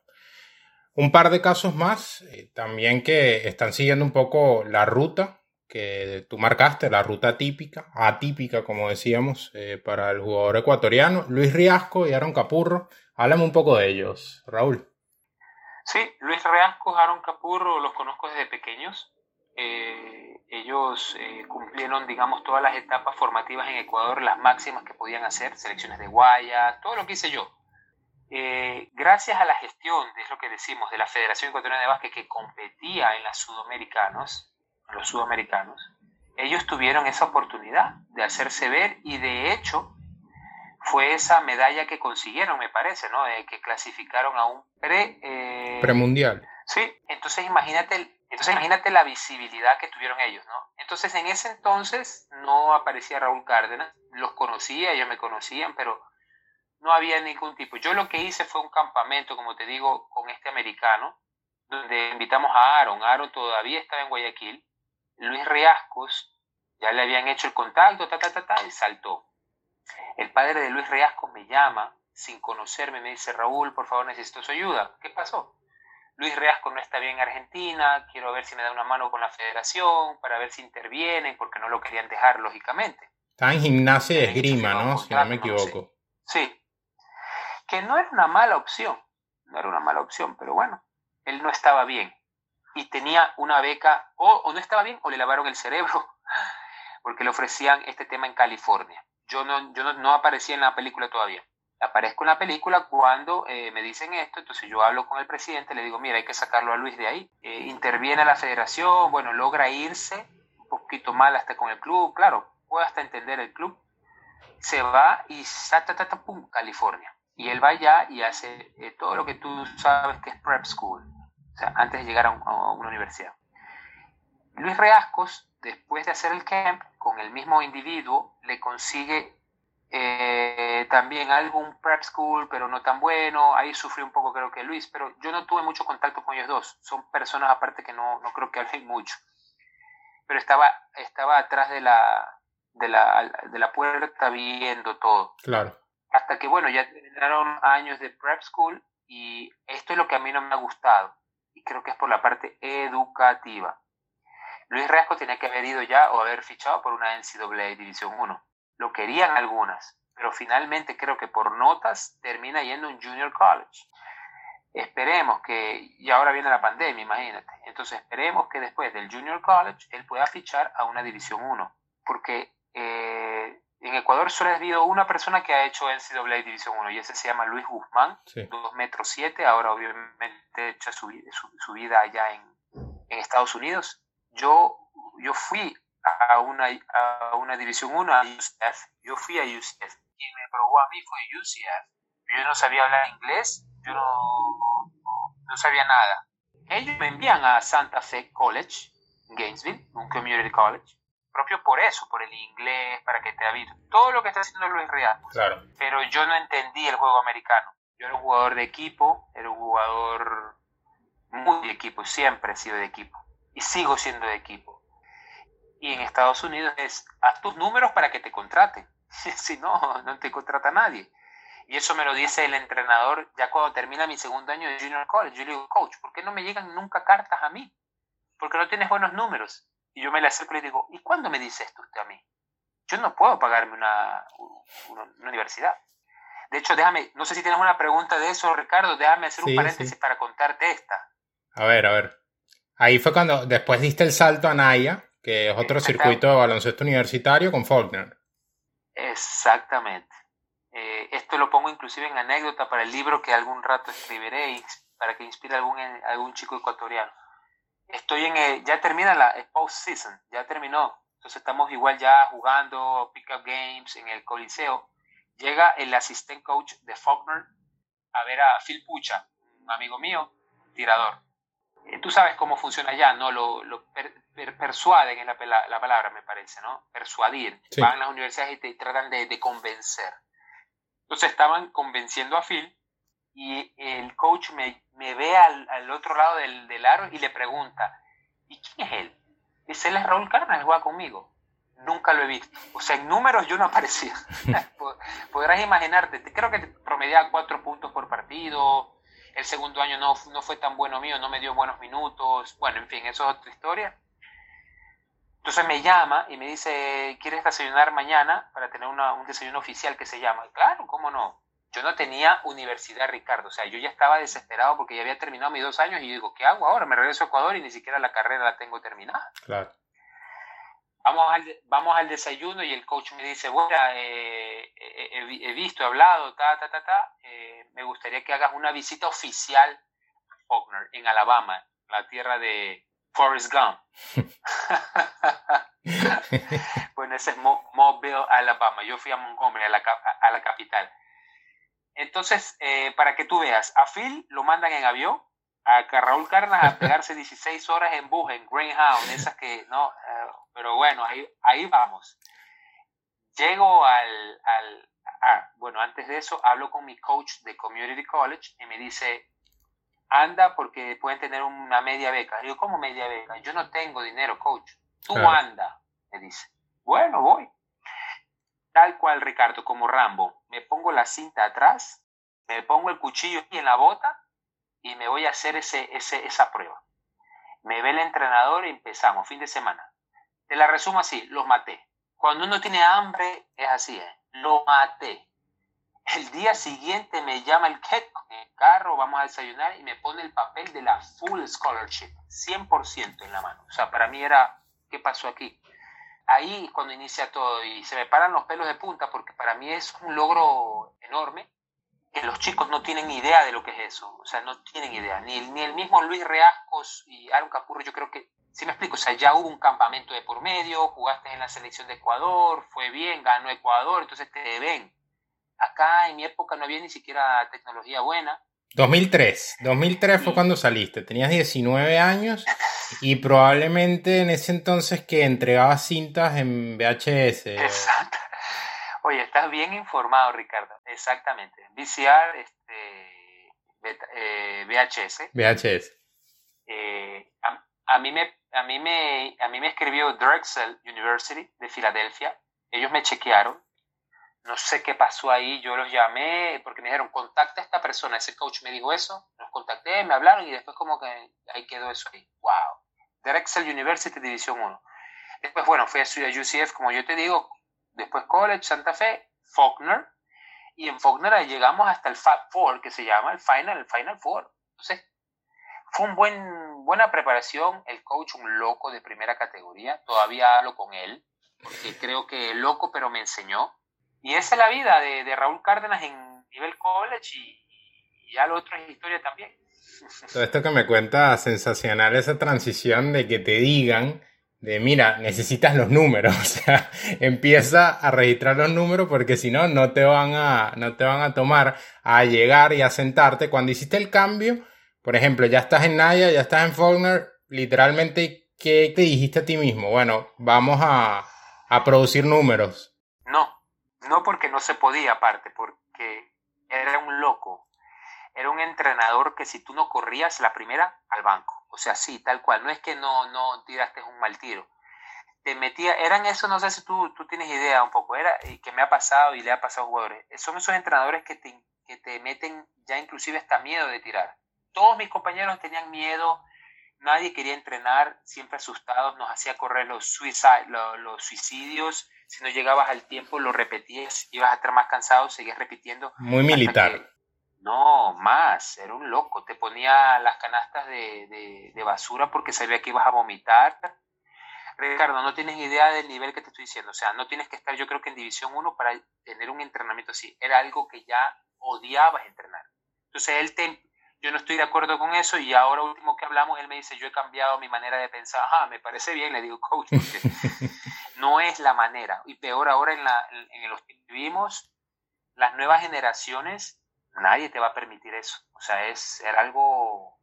Un par de casos más, eh, también que están siguiendo un poco la ruta que tú marcaste, la ruta típica, atípica, como decíamos, eh, para el jugador ecuatoriano, Luis Riasco y Aaron Capurro. Háblame un poco de ellos, Raúl. Sí, Luis Riasco, Aaron Capurro, los conozco desde pequeños. Eh, ellos eh, cumplieron, digamos, todas las etapas formativas en Ecuador, las máximas que podían hacer, selecciones de Guaya, todo lo que hice yo. gracias a la gestión, es lo que decimos, de la Federación Ecuatoriana de Básquet que competía en las Sudamericanos, los sudamericanos, ellos tuvieron esa oportunidad de hacerse ver y de hecho fue esa medalla que consiguieron, me parece, ¿no? De que clasificaron a un pre... Eh... Premundial. Sí, entonces imagínate, entonces imagínate la visibilidad que tuvieron ellos, ¿no? Entonces en ese entonces no aparecía Raúl Cárdenas, los conocía, ellos me conocían, pero no había ningún tipo. Yo lo que hice fue un campamento, como te digo, con este americano, donde invitamos a Aaron. Aaron todavía estaba en Guayaquil Luis Riascos, ya le habían hecho el contacto, ta, ta, ta, ta, y saltó. El padre de Luis Riascos me llama sin conocerme, me dice, Raúl, por favor, necesito su ayuda. ¿Qué pasó? Luis Riascos no está bien en Argentina, quiero ver si me da una mano con la federación, para ver si intervienen, porque no lo querían dejar, lógicamente. Está en gimnasia de esgrima, ¿no? Si no me equivoco. Sí. Que no era una mala opción, no era una mala opción, pero bueno, él no estaba bien y tenía una beca, o, no estaba bien, o le lavaron el cerebro, porque le ofrecían este tema en California. Yo no, yo no, aparecía en la película todavía. Aparezco en la película cuando eh, me dicen esto, entonces yo hablo con el presidente, le digo, mira, hay que sacarlo a Luis de ahí. Eh, interviene la federación, bueno, logra irse un poquito mal hasta con el club, claro, puede hasta entender el club. Se va y ta, pum, California. Y él va allá y hace eh, todo lo que tú sabes que es prep school antes de llegar a, una universidad. Luis Reascos, después de hacer el camp, con el mismo individuo, le consigue Eh, también algún prep school, pero no tan bueno. Ahí sufrí un poco, creo que Luis, pero yo no tuve mucho contacto con ellos dos. Son personas aparte que no, no creo que hablen mucho. Pero estaba, estaba atrás de la, de la, de la puerta viendo todo. Claro. Hasta que, bueno, ya terminaron años de prep school y esto es lo que a mí no me ha gustado. Y creo que es por la parte educativa. Luis Rasco tenía que haber ido ya o haber fichado por una NCAA División 1 lo querían algunas, pero finalmente creo que por notas termina yendo a un junior college. Esperemos que, y ahora viene la pandemia, imagínate, entonces esperemos que después del junior college él pueda fichar a una división 1, porque eh, en Ecuador solo ha habido una persona que ha hecho NCAA División 1 y ese se llama Luis Guzmán, 2 metros 7, ahora obviamente ha hecho su, su, vida allá en, en Estados Unidos. Yo, yo fui a una, a una División 1, a UCF. Yo fui a UCF. Quien me probó a mí fue UCF. Yo no sabía hablar inglés, yo no, no, sabía nada. Ellos me envían a Santa Fe College, Gainesville, un community college, propio por eso, por el inglés, para que te habito. Todo lo que está haciendo Luis Real. Claro. Pero yo no entendí el juego americano. Yo era un jugador de equipo, era un jugador muy de equipo, siempre he sido de equipo. Y sigo siendo de equipo y en Estados Unidos es, haz tus números para que te contraten. si no, no te contrata nadie. Y eso me lo dice el entrenador ya cuando termina mi segundo año de Junior College. Yo le digo, coach, ¿por qué no me llegan nunca cartas a mí? Porque no tienes buenos números. Y yo me le acerco y le digo, ¿y cuándo me dice esto usted a mí? Yo no puedo pagarme una, una, universidad. De hecho, déjame, no sé si tienes una pregunta de eso, Ricardo, déjame hacer un paréntesis para contarte esta. A ver, a ver. Ahí fue cuando después diste el salto a Naya que es otro circuito de baloncesto universitario con Faulkner. Exactamente. Eh, esto lo pongo inclusive en anécdota para el libro que algún rato escribiré para que inspire a algún, algún chico ecuatoriano. Estoy en, ya termina la post-season, ya terminó. Entonces estamos igual ya jugando pick-up games en el Coliseo. Llega el asistente coach de Faulkner a ver a Phil Pucha, un amigo mío, tirador. Eh, tú sabes cómo funciona ya, ¿no? Lo, lo persuaden es la, la, palabra, me parece, ¿no? Persuadir. Van a las universidades y te tratan de, de, convencer. Entonces estaban convenciendo a Phil y el coach me, me ve al, al, otro lado del, del, aro y le pregunta, ¿y quién es él? Dice, él es Raúl Carnas, juega conmigo. Nunca lo he visto. O sea, en números yo no aparecía. Podrás imaginarte, creo que promediaba cuatro puntos por partido, el segundo año no, no fue tan bueno mío, no me dio buenos minutos. Bueno, en fin, eso es otra historia. Entonces me llama y me dice, ¿quieres desayunar mañana para tener un desayuno oficial que se llama? Claro, ¿cómo no? Yo no tenía universidad, Ricardo. O sea, yo ya estaba desesperado porque ya había terminado mis dos años y digo, ¿qué hago ahora? Me regreso a Ecuador y ni siquiera la carrera la tengo terminada. Claro. Vamos al, vamos al desayuno y el coach me dice, bueno, eh, he, visto, he hablado, ta, ta, ta, ta, eh, me gustaría que hagas una visita oficial a Faulkner, en Alabama, la tierra de Forrest Gump. bueno, ese es Mobile, Alabama. Yo fui a Montgomery, a la, a la capital. Entonces, eh, para que tú veas, a Phil lo mandan en avión, a Raúl Carnas a pegarse 16 horas en bus, en Greyhound, esas que, no, pero bueno, ahí, ahí vamos. Llego al, al ah, bueno, antes de eso hablo con mi coach de Community College y me dice, anda porque pueden tener una media beca. Digo, ¿cómo media beca? Yo no tengo dinero, coach. Tú anda, me dice. Bueno, voy. Tal cual, Ricardo, como Rambo. Me pongo la cinta atrás, me pongo el cuchillo aquí en la bota y me voy a hacer ese, ese, esa prueba. Me ve el entrenador y empezamos, fin de semana. Te la resumo así, los maté. Cuando uno tiene hambre, es así, ¿eh? Lo maté. El día siguiente me llama el KEC, el carro, vamos a desayunar y me pone el papel de la full scholarship, 100% en la mano. O sea, para mí era, ¿qué pasó aquí? Ahí cuando inicia todo y se me paran los pelos de punta porque para mí es un logro enorme que los chicos no tienen idea de lo que es eso. O sea, no tienen idea. Ni ni el mismo Luis Reascos y Aaron Capurro, yo creo que si me explico, o sea, ya hubo un campamento de por medio, jugaste en la selección de Ecuador, fue bien, ganó Ecuador, entonces te ven. Acá en mi época no había ni siquiera tecnología buena. 2003, 2003 fue cuando saliste, tenías 19 años y probablemente en ese entonces que entregabas cintas en VHS. Exacto. Oye, estás bien informado, Ricardo. Exactamente. VCR, este, VHS. Eh, VHS. Eh, a, mí me, a, mí me, a mí me escribió Drexel University de Filadelfia. Ellos me chequearon. No sé qué pasó ahí. Yo los llamé porque me dijeron, contacta a esta persona. Ese coach me dijo eso. Los contacté, me hablaron y después como que ahí quedó eso ahí. ¡Wow! Drexel University División 1. Después, bueno, fui a estudiar UCF, como yo te digo, después College, Santa Fe, Faulkner, y en Faulkner llegamos hasta el Fab Four, que se llama el Final, el Final Four. Entonces, fue un buen, buena preparación, el coach un loco de primera categoría, todavía hablo con él, porque creo que loco, pero me enseñó. Y esa es la vida de, de Raúl Cárdenas en nivel college y, y ya lo otro es historia también. Todo esto que me cuenta, sensacional esa transición de que te digan de mira, necesitas los números, o sea, empieza a registrar los números porque si no, no te van a, no te van a tomar a llegar y a sentarte. Cuando hiciste el cambio, por ejemplo, ya estás en Naya, ya estás en Faulkner, literalmente, ¿qué te dijiste a ti mismo? Bueno, vamos a, a producir números. No, no porque no se podía aparte, porque era un loco. Era un entrenador que si tú no corrías la primera, al banco o sea, sí, tal cual. No es que no, no tiraste un mal tiro. Te metía, eran eso, no sé si tú, tú tienes idea un poco, era y que me ha pasado y le ha pasado a jugadores. Son esos entrenadores que te, que te meten ya inclusive hasta miedo de tirar. Todos mis compañeros tenían miedo, nadie quería entrenar, siempre asustados, nos hacía correr los, suicide, los, los, suicidios. Si no llegabas al tiempo, lo repetías, ibas a estar más cansado, seguías repitiendo. Muy militar. No, más, era un loco. Te ponía las canastas de, basura porque sabía que ibas a vomitar. Ricardo, no tienes idea del nivel que te estoy diciendo. O sea, no tienes que estar, yo creo que en División 1 para tener un entrenamiento así. Era algo que ya odiabas entrenar. Entonces, él te, yo no estoy de acuerdo con eso y ahora último que hablamos, él me dice, yo he cambiado mi manera de pensar. Ajá, me parece bien, le digo, coach, porque no es la manera. Y peor ahora en, la, en los que vivimos, las nuevas generaciones nadie te va a permitir eso. O sea, es era algo,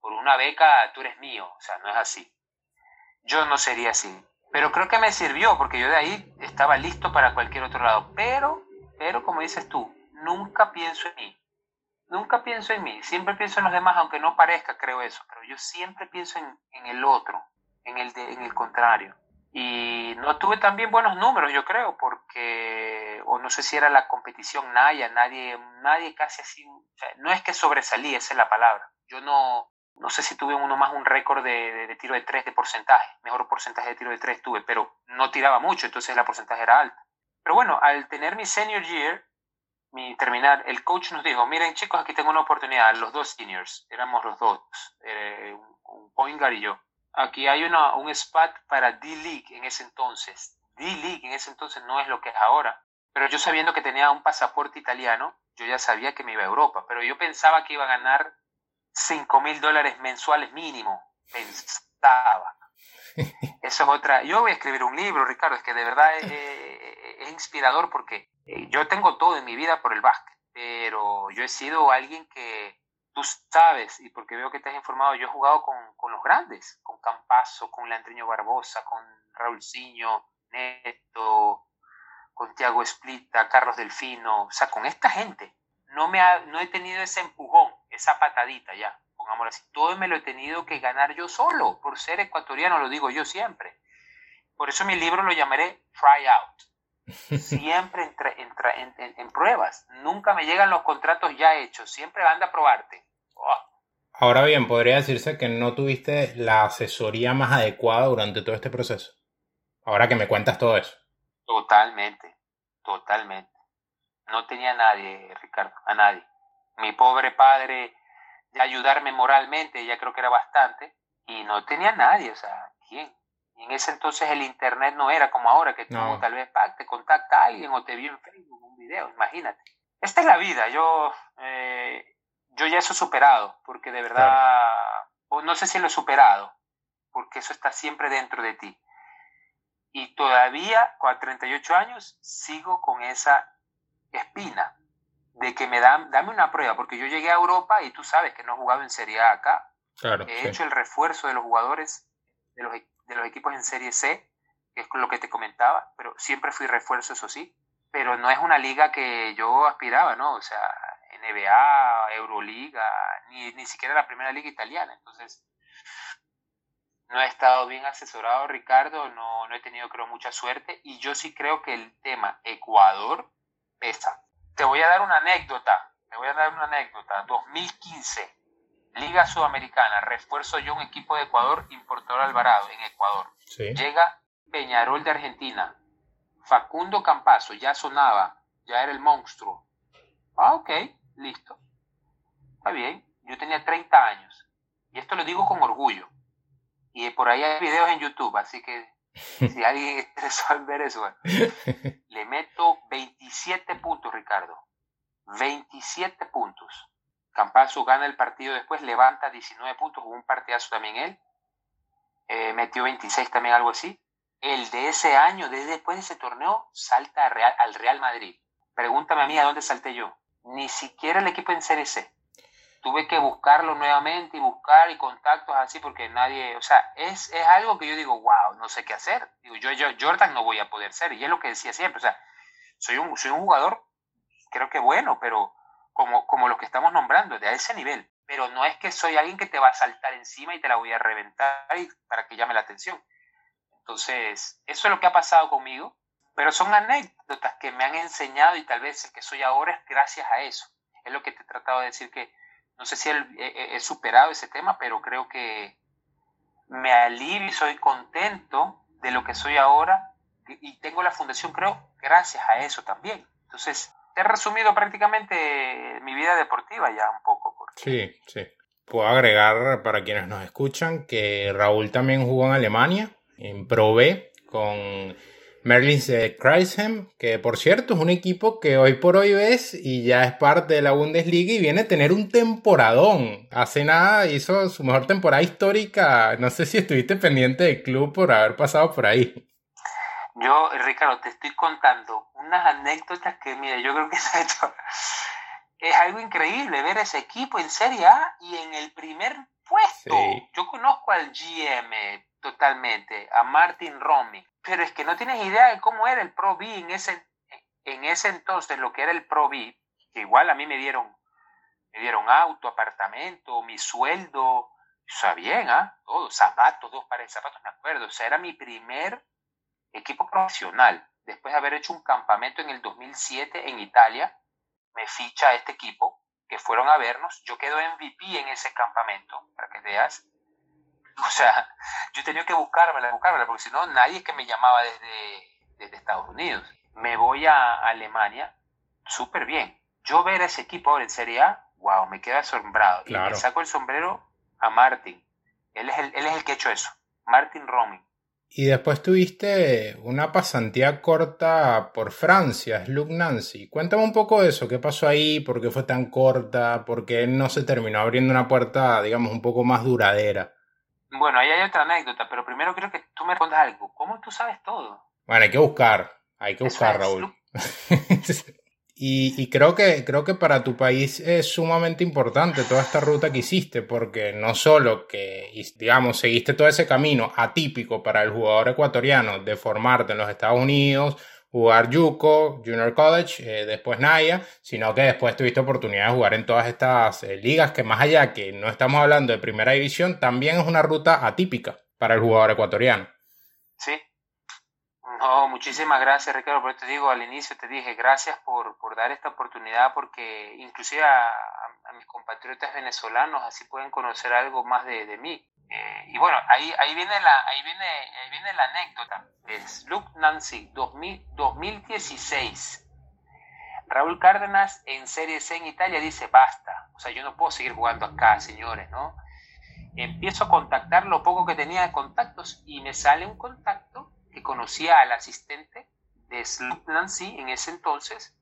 por una beca tú eres mío, o sea, no es así. Yo no sería así. Pero creo que me sirvió porque yo de ahí estaba listo para cualquier otro lado. Pero, pero como dices tú, nunca pienso en mí. Nunca pienso en mí. Siempre pienso en los demás, aunque no parezca, creo eso. Pero yo siempre pienso en, el otro, en el, de, en el contrario. Y no tuve también buenos números, yo creo, porque, o no sé si era la competición Naya, nadie, nadie casi así, no es que sobresalí, esa es la palabra. Yo no, no sé si tuve uno más un récord de, de, tiro de tres de porcentaje, mejor porcentaje de tiro de tres tuve, pero no tiraba mucho, entonces la porcentaje era alta. Pero bueno, al tener mi senior year, mi terminar, el coach nos dijo, miren chicos, aquí tengo una oportunidad, los dos seniors, éramos los dos, eh, un point guard y yo Aquí hay una, un spot para D-League en ese entonces. D-League en ese entonces no es lo que es ahora. Pero yo sabiendo que tenía un pasaporte italiano, yo ya sabía que me iba a Europa. Pero yo pensaba que iba a ganar 5 mil dólares mensuales mínimo. Pensaba. Eso es otra. Yo voy a escribir un libro, Ricardo, es que de verdad es, es inspirador porque eh, yo tengo todo en mi vida por el básquet, pero yo he sido alguien que tú sabes, y porque veo que te has informado, yo he jugado con, los grandes, con Campazo, con Leandriño Barbosa, con Raúlciño, Neto, con Tiago Esplita, Carlos Delfino, o sea, con esta gente. No, me ha, no he tenido ese empujón, esa patadita ya, pongámoslo así. Todo me lo he tenido que ganar yo solo, por ser ecuatoriano, lo digo yo siempre. Por eso mi libro lo llamaré Try Out. Siempre entra, en, pruebas. Nunca me llegan los contratos ya hechos. Siempre anda a probarte. Ahora bien, podría decirse que no tuviste la asesoría más adecuada durante todo este proceso. Ahora que me cuentas todo eso. Totalmente, totalmente. No tenía a nadie, Ricardo, a nadie. Mi pobre padre, de ayudarme moralmente, ya creo que era bastante, y no tenía a nadie, o sea, ¿quién? Y en ese entonces el internet no era como ahora, que tú tal vez te contacta a alguien o te vi en Facebook un video, imagínate. Esta es la vida, yo eh, yo ya eso he superado, porque de verdad, o no sé si lo he superado, porque eso está siempre dentro de ti. Y todavía, con 38 años, sigo con esa espina de que me dan, dame una prueba, porque yo llegué a Europa y tú sabes que no he jugado en Serie A acá. Claro, he hecho el refuerzo de los jugadores de los, de los equipos en Serie C, que es lo que te comentaba, pero siempre fui refuerzo, eso sí. pero no es una liga que yo aspiraba, ¿no? O sea, NBA, Euroliga, ni, ni siquiera la primera liga italiana. Entonces, no he estado bien asesorado, Ricardo, no, no he tenido, creo, mucha suerte. Y yo sí creo que el tema Ecuador pesa. Te voy a dar una anécdota, te voy a dar una anécdota. 2015, Liga Sudamericana, refuerzo yo un equipo de Ecuador, importador Alvarado, en Ecuador. Llega Peñarol de Argentina. Facundo Campazo ya sonaba, ya era el monstruo. Ah, ok, listo. Está bien. Yo tenía 30 años. Y esto lo digo con orgullo. Y por ahí hay videos en YouTube, así que si alguien está interesado en ver eso, le meto 27 puntos, Ricardo. 27 puntos. Campazo gana el partido después, levanta 19 puntos, hubo un partidazo también él. Eh, metió 26 también, algo así. El de ese año, desde después de ese torneo, salta al Real Madrid. Pregúntame a mí a dónde salté yo. Ni siquiera el equipo en Serie. Tuve que buscarlo nuevamente y buscar y contactos así porque nadie, o sea, es, es algo que yo digo, wow, no sé qué hacer. Digo, yo, yo Jordan no voy a poder ser. Y es lo que decía siempre, o sea, soy un, soy un jugador, creo que bueno, pero como, como los que estamos nombrando, de ese nivel. Pero no es que soy alguien que te va a saltar encima y te la voy a reventar para que llame la atención. Entonces, eso es lo que ha pasado conmigo, pero son anécdotas que me han enseñado y tal vez el que soy ahora es gracias a eso. Es lo que te he tratado de decir que no sé si he, superado ese tema, pero creo que me alivio y soy contento de lo que soy ahora y tengo la fundación, creo, gracias a eso también. Entonces, he resumido prácticamente mi vida deportiva ya un poco. Sí, sí. Puedo agregar para quienes nos escuchan que Raúl también jugó en Alemania en Pro B con Merlins de Kreisheim, que por cierto es un equipo que hoy por hoy ves y ya es parte de la Bundesliga y viene a tener un temporadón. Hace nada hizo su mejor temporada histórica. No sé si estuviste pendiente del club por haber pasado por ahí. Yo, Ricardo, te estoy contando unas anécdotas que, mira, yo creo que es algo increíble ver ese equipo en Serie A y en el primer puesto. Yo conozco al GM totalmente, a Martin Romy, pero es que no tienes idea de cómo era el Pro B en ese, en ese entonces, lo que era el Pro B, que igual a mí me dieron, me dieron auto, apartamento, mi sueldo, o bien, ¿ah? Todo, zapatos, dos pares de zapatos, me acuerdo, o sea, era mi primer equipo profesional. Después de haber hecho un campamento en el 2007 en Italia, me ficha este equipo que fueron a vernos. Yo quedo MVP en ese campamento, para que veas. O sea, yo tenía que buscármela, buscármela, porque si no, nadie que me llamaba desde, desde Estados Unidos. Me voy a Alemania, súper bien. Yo ver a ese equipo ahora en Serie A, wow, me queda asombrado. Y le saco el sombrero a Martin. Él es el, él es el que ha hecho eso. Martin Romy. Y después tuviste una pasantía corta por Francia, Luke Nancy. Cuéntame un poco de eso, qué pasó ahí, por qué fue tan corta, por qué no se terminó abriendo una puerta, digamos, un poco más duradera. Bueno, ahí hay otra anécdota, pero primero quiero que tú me respondas algo. ¿Cómo tú sabes todo? Bueno, hay que buscar, hay que buscar, Raúl. y, creo, que, creo que para tu país es sumamente importante toda esta ruta que hiciste, porque no solo que, digamos, seguiste todo ese camino atípico para el jugador ecuatoriano de formarte en los Estados Unidos, jugar Yuko, Junior College, eh, después Naya, sino que después tuviste oportunidad de jugar en todas estas eh, ligas que más allá que no estamos hablando de primera división, también es una ruta atípica para el jugador ecuatoriano. Sí. No, muchísimas gracias Ricardo, por te digo al inicio, te dije gracias por, dar esta oportunidad porque inclusive a, mis compatriotas venezolanos así pueden conocer algo más de, de mí. Eh, y bueno, ahí, ahí, viene la, ahí, viene, ahí viene la anécdota. Es Luke Nancy, 2016. Raúl Cárdenas en Serie C en Italia dice, basta, o sea, yo no puedo seguir jugando acá, señores, ¿no? Empiezo a contactar lo poco que tenía de contactos y me sale un contacto que conocía al asistente de Luke Nancy en ese entonces,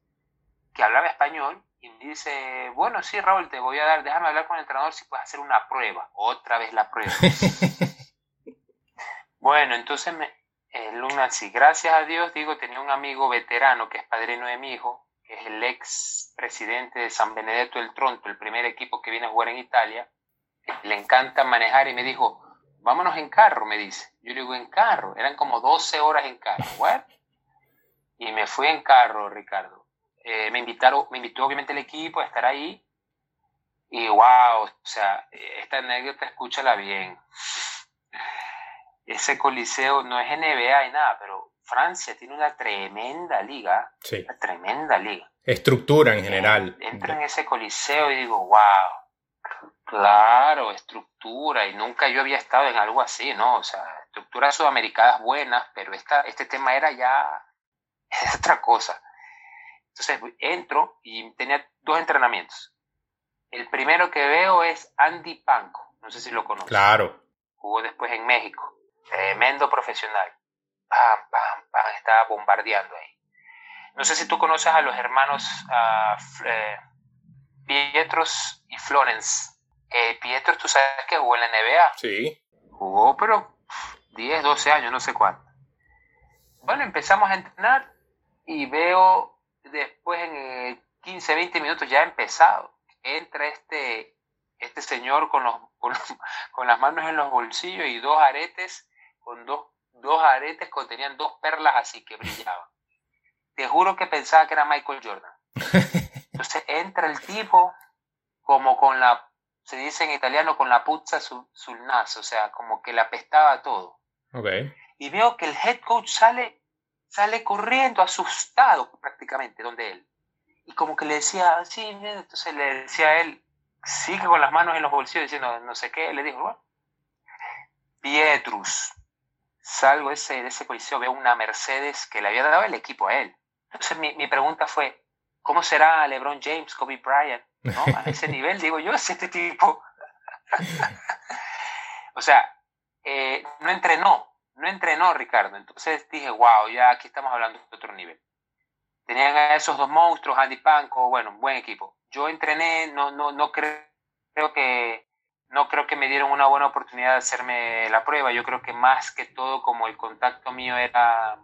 que hablaba español y me dice, bueno, sí, Raúl, te voy a dar, déjame hablar con el entrenador si puedes hacer una prueba. Otra vez la prueba. bueno, entonces me, el Luna, sí, gracias a Dios, digo, tenía un amigo veterano que es padrino de mi hijo, que es el ex presidente de San Benedetto del Tronto, el primer equipo que viene a jugar en Italia. Le encanta manejar y me dijo, vámonos en carro, me dice. Yo le digo, en carro. Eran como 12 horas en carro. Y me fui en carro, Ricardo. Eh, me invitaron, me invitó obviamente el equipo a estar ahí. Y wow, o sea, esta anécdota escúchala bien. Ese coliseo no es NBA y nada, pero Francia tiene una tremenda liga. Sí. Una tremenda liga. Estructura en general. Entro en ese coliseo y digo, wow, claro, estructura. Y nunca yo había estado en algo así, ¿no? O sea, estructuras sudamericanas buenas, pero esta, este tema era ya otra cosa. Entonces entro y tenía dos entrenamientos. El primero que veo es Andy Panko, no sé si lo conoces. Claro. Jugó después en México. Tremendo profesional pam, pam, pam, estaba bombardeando ahí. No sé si tú conoces a los hermanos uh, Pietros y Florence. Eh, Pietros, tú sabes que jugó en la NBA. Sí. Jugó, pero 10, 12 años, no sé cuánto. Bueno, empezamos a entrenar y veo después en 15, 20 minutos ya empezado. Entra este, este señor con, los, con, con las manos en los bolsillos y dos aretes con dos dos aretes contenían dos perlas así que brillaban. Te juro que pensaba que era Michael Jordan. Entonces entra el tipo como con la, se dice en italiano, con la puzza sul, naso, o sea, como que le apestaba todo. Okay. Y veo que el head coach sale, sale corriendo, asustado prácticamente, donde él. Y como que le decía, sí, entonces le decía a él, sigue con las manos en los bolsillos diciendo no sé qué, le dijo, bueno, Pietrus, salgo ese, de ese coliseo, veo una Mercedes que le había dado el equipo a él. Entonces mi, mi pregunta fue, ¿cómo será LeBron James, Kobe Bryant? ¿no? A ese nivel, digo yo, es este tipo. o sea, eh, no entrenó, no entrenó Ricardo. Entonces dije, wow, ya aquí estamos hablando de otro nivel. Tenían a esos dos monstruos, Andy Panko, bueno, buen equipo. Yo entrené, no, no, no creo, creo que no creo que me dieron una buena oportunidad de hacerme la prueba. Yo creo que más que todo, como el contacto mío era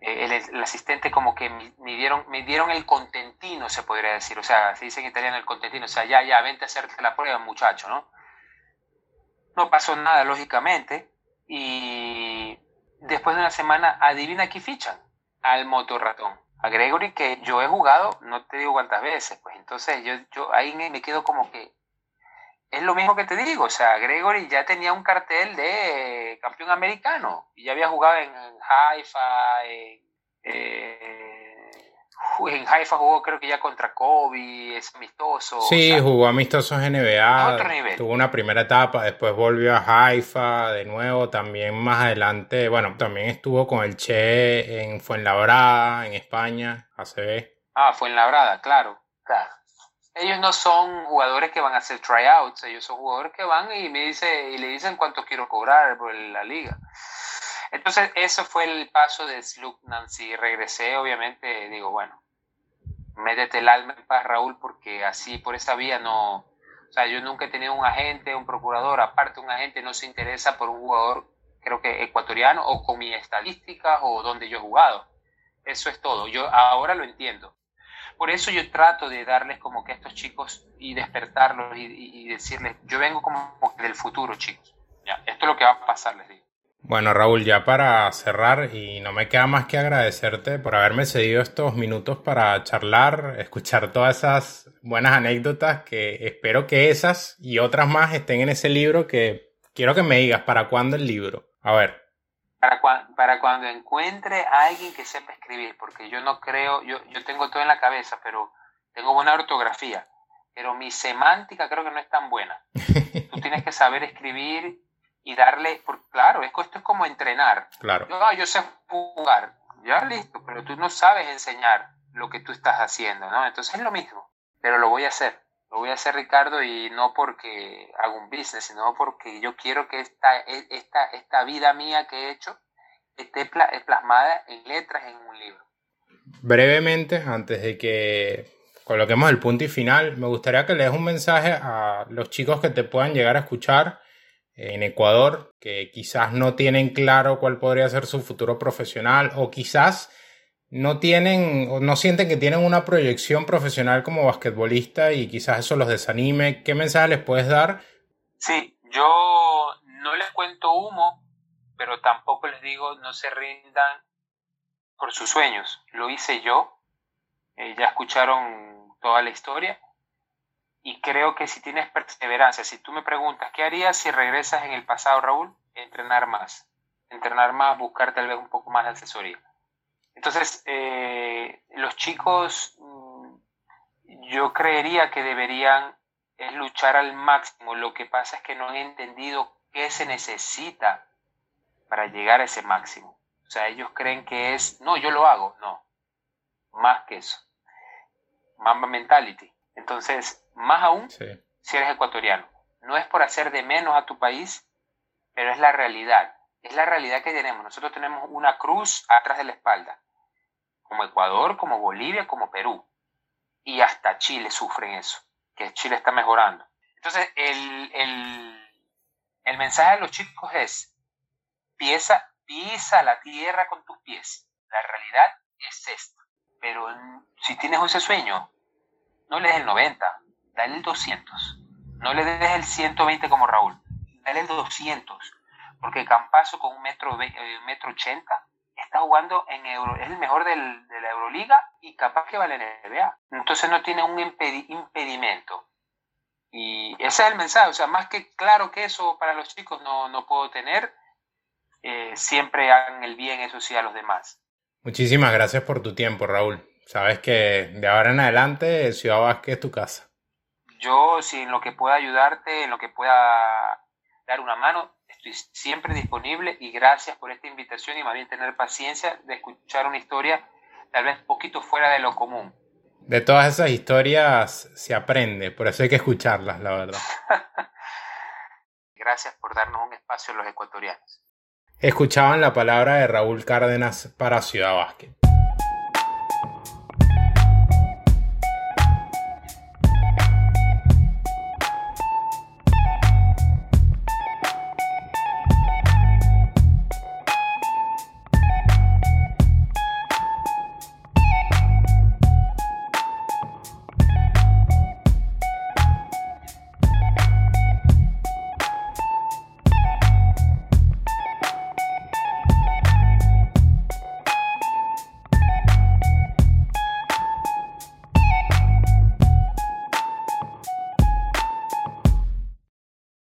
eh, el, asistente, como que me, dieron, me dieron el contentino, se podría decir. O sea, se dice en italiano el contentino. O sea, ya, ya, vente a hacerte la prueba, muchacho, ¿no? No pasó nada, lógicamente. Y después de una semana, adivina qué fichan. Al motorratón. A Gregory, que yo he jugado, no te digo cuántas veces, pues entonces yo, yo ahí me quedo como que es lo mismo que te digo, o sea, Gregory ya tenía un cartel de campeón americano y ya había jugado en, Haifa, en, eh, en, Haifa jugó creo que ya contra Kobe, es amistoso. Sí, jugó amistosos NBA, otro nivel. tuvo una primera etapa, después volvió a Haifa de nuevo, también más adelante, bueno, también estuvo con el Che en Fuenlabrada, en España, ACB. Ah, Fuenlabrada, claro, claro ellos no son jugadores que van a hacer tryouts, ellos son jugadores que van y me dice y le dicen cuánto quiero cobrar por la liga. Entonces, eso fue el paso de Slug Nancy. Regresé, obviamente, digo, bueno, métete el alma en paz, Raúl, porque así por esa vía no. O sea, yo nunca he tenido un agente, un procurador, aparte un agente no se interesa por un jugador, creo que ecuatoriano, o con mi estadística o donde yo he jugado. Eso es todo. Yo ahora lo entiendo por eso yo trato de darles como que a estos chicos y despertarlos y, decirles, yo vengo como del futuro, chicos. Ya, esto es lo que va a pasar, les digo. Bueno, Raúl, ya para cerrar, y no me queda más que agradecerte por haberme cedido estos minutos para charlar, escuchar todas esas buenas anécdotas que espero que esas y otras más estén en ese libro que quiero que me digas para cuándo el libro. A ver para, para cuando encuentre a alguien que sepa escribir, porque yo no creo, yo, yo tengo todo en la cabeza, pero tengo buena ortografía, pero mi semántica creo que no es tan buena. Tú tienes que saber escribir y darle, por, claro, esto es como entrenar. Claro. Yo, ah, yo sé jugar, ya listo, pero tú no sabes enseñar lo que tú estás haciendo, ¿no? Entonces es lo mismo, pero lo voy a hacer. Lo voy a hacer, Ricardo, y no porque hago un business, sino porque yo quiero que esta, e, esta, esta vida mía que he hecho esté plasmada en letras en un libro. Brevemente, antes de que coloquemos el punto y final, me gustaría que le des un mensaje a los chicos que te puedan llegar a escuchar en Ecuador, que quizás no tienen claro cuál podría ser su futuro profesional o quizás no tienen o no sienten que tienen una proyección profesional como basquetbolista y quizás eso los desanime. ¿Qué mensaje les puedes dar? Sí, yo no les cuento humo, pero tampoco les digo no se rindan por sus sueños. Lo hice yo. Eh, ya escucharon toda la historia. Y creo que si tienes perseverancia, si tú me preguntas, ¿qué harías si regresas en el pasado, Raúl? Entrenar más. Entrenar más, buscar tal vez un poco más de asesoría. Entonces, eh, los chicos, mm, yo creería que deberían es luchar al máximo. Lo que pasa es que no han entendido qué se necesita para llegar a ese máximo. O sea, ellos creen que es, no, yo lo hago. No, más que eso. Mamba mentality. Entonces, más aún si eres ecuatoriano. No es por hacer de menos a tu país, pero es la realidad. Es la realidad que tenemos. Nosotros tenemos una cruz atrás de la espalda. Como Ecuador, como Bolivia, como Perú. Y hasta Chile sufren eso, que Chile está mejorando. Entonces, el, el mensaje de los chicos es, pisa, pisa la tierra con tus pies. La realidad es esta. Pero si tienes ese sueño, no le des el 90, dale el 200. No le des el 120 como Raúl, dale el 200. Porque Campazo con un metro, eh, metro 80 está jugando en Euro, es el mejor del, de la Euroliga y capaz que va a la NBA. Entonces no tiene un impedimento. Y ese es el mensaje, o sea, más que claro que eso para los chicos no, no puedo tener, eh, siempre hagan el bien, eso sí, a los demás. Muchísimas gracias por tu tiempo, Raúl. Sabes que de ahora en adelante Ciudad Vázquez es tu casa. Yo, si en lo que pueda ayudarte, en lo que pueda dar una mano, estoy siempre disponible y gracias por esta invitación y más bien tener paciencia de escuchar una historia tal vez poquito fuera de lo común. De todas esas historias se aprende, por eso hay que escucharlas, la verdad. gracias por darnos un espacio a los ecuatorianos. Escuchaban la palabra de Raúl Cárdenas para Ciudad Vázquez.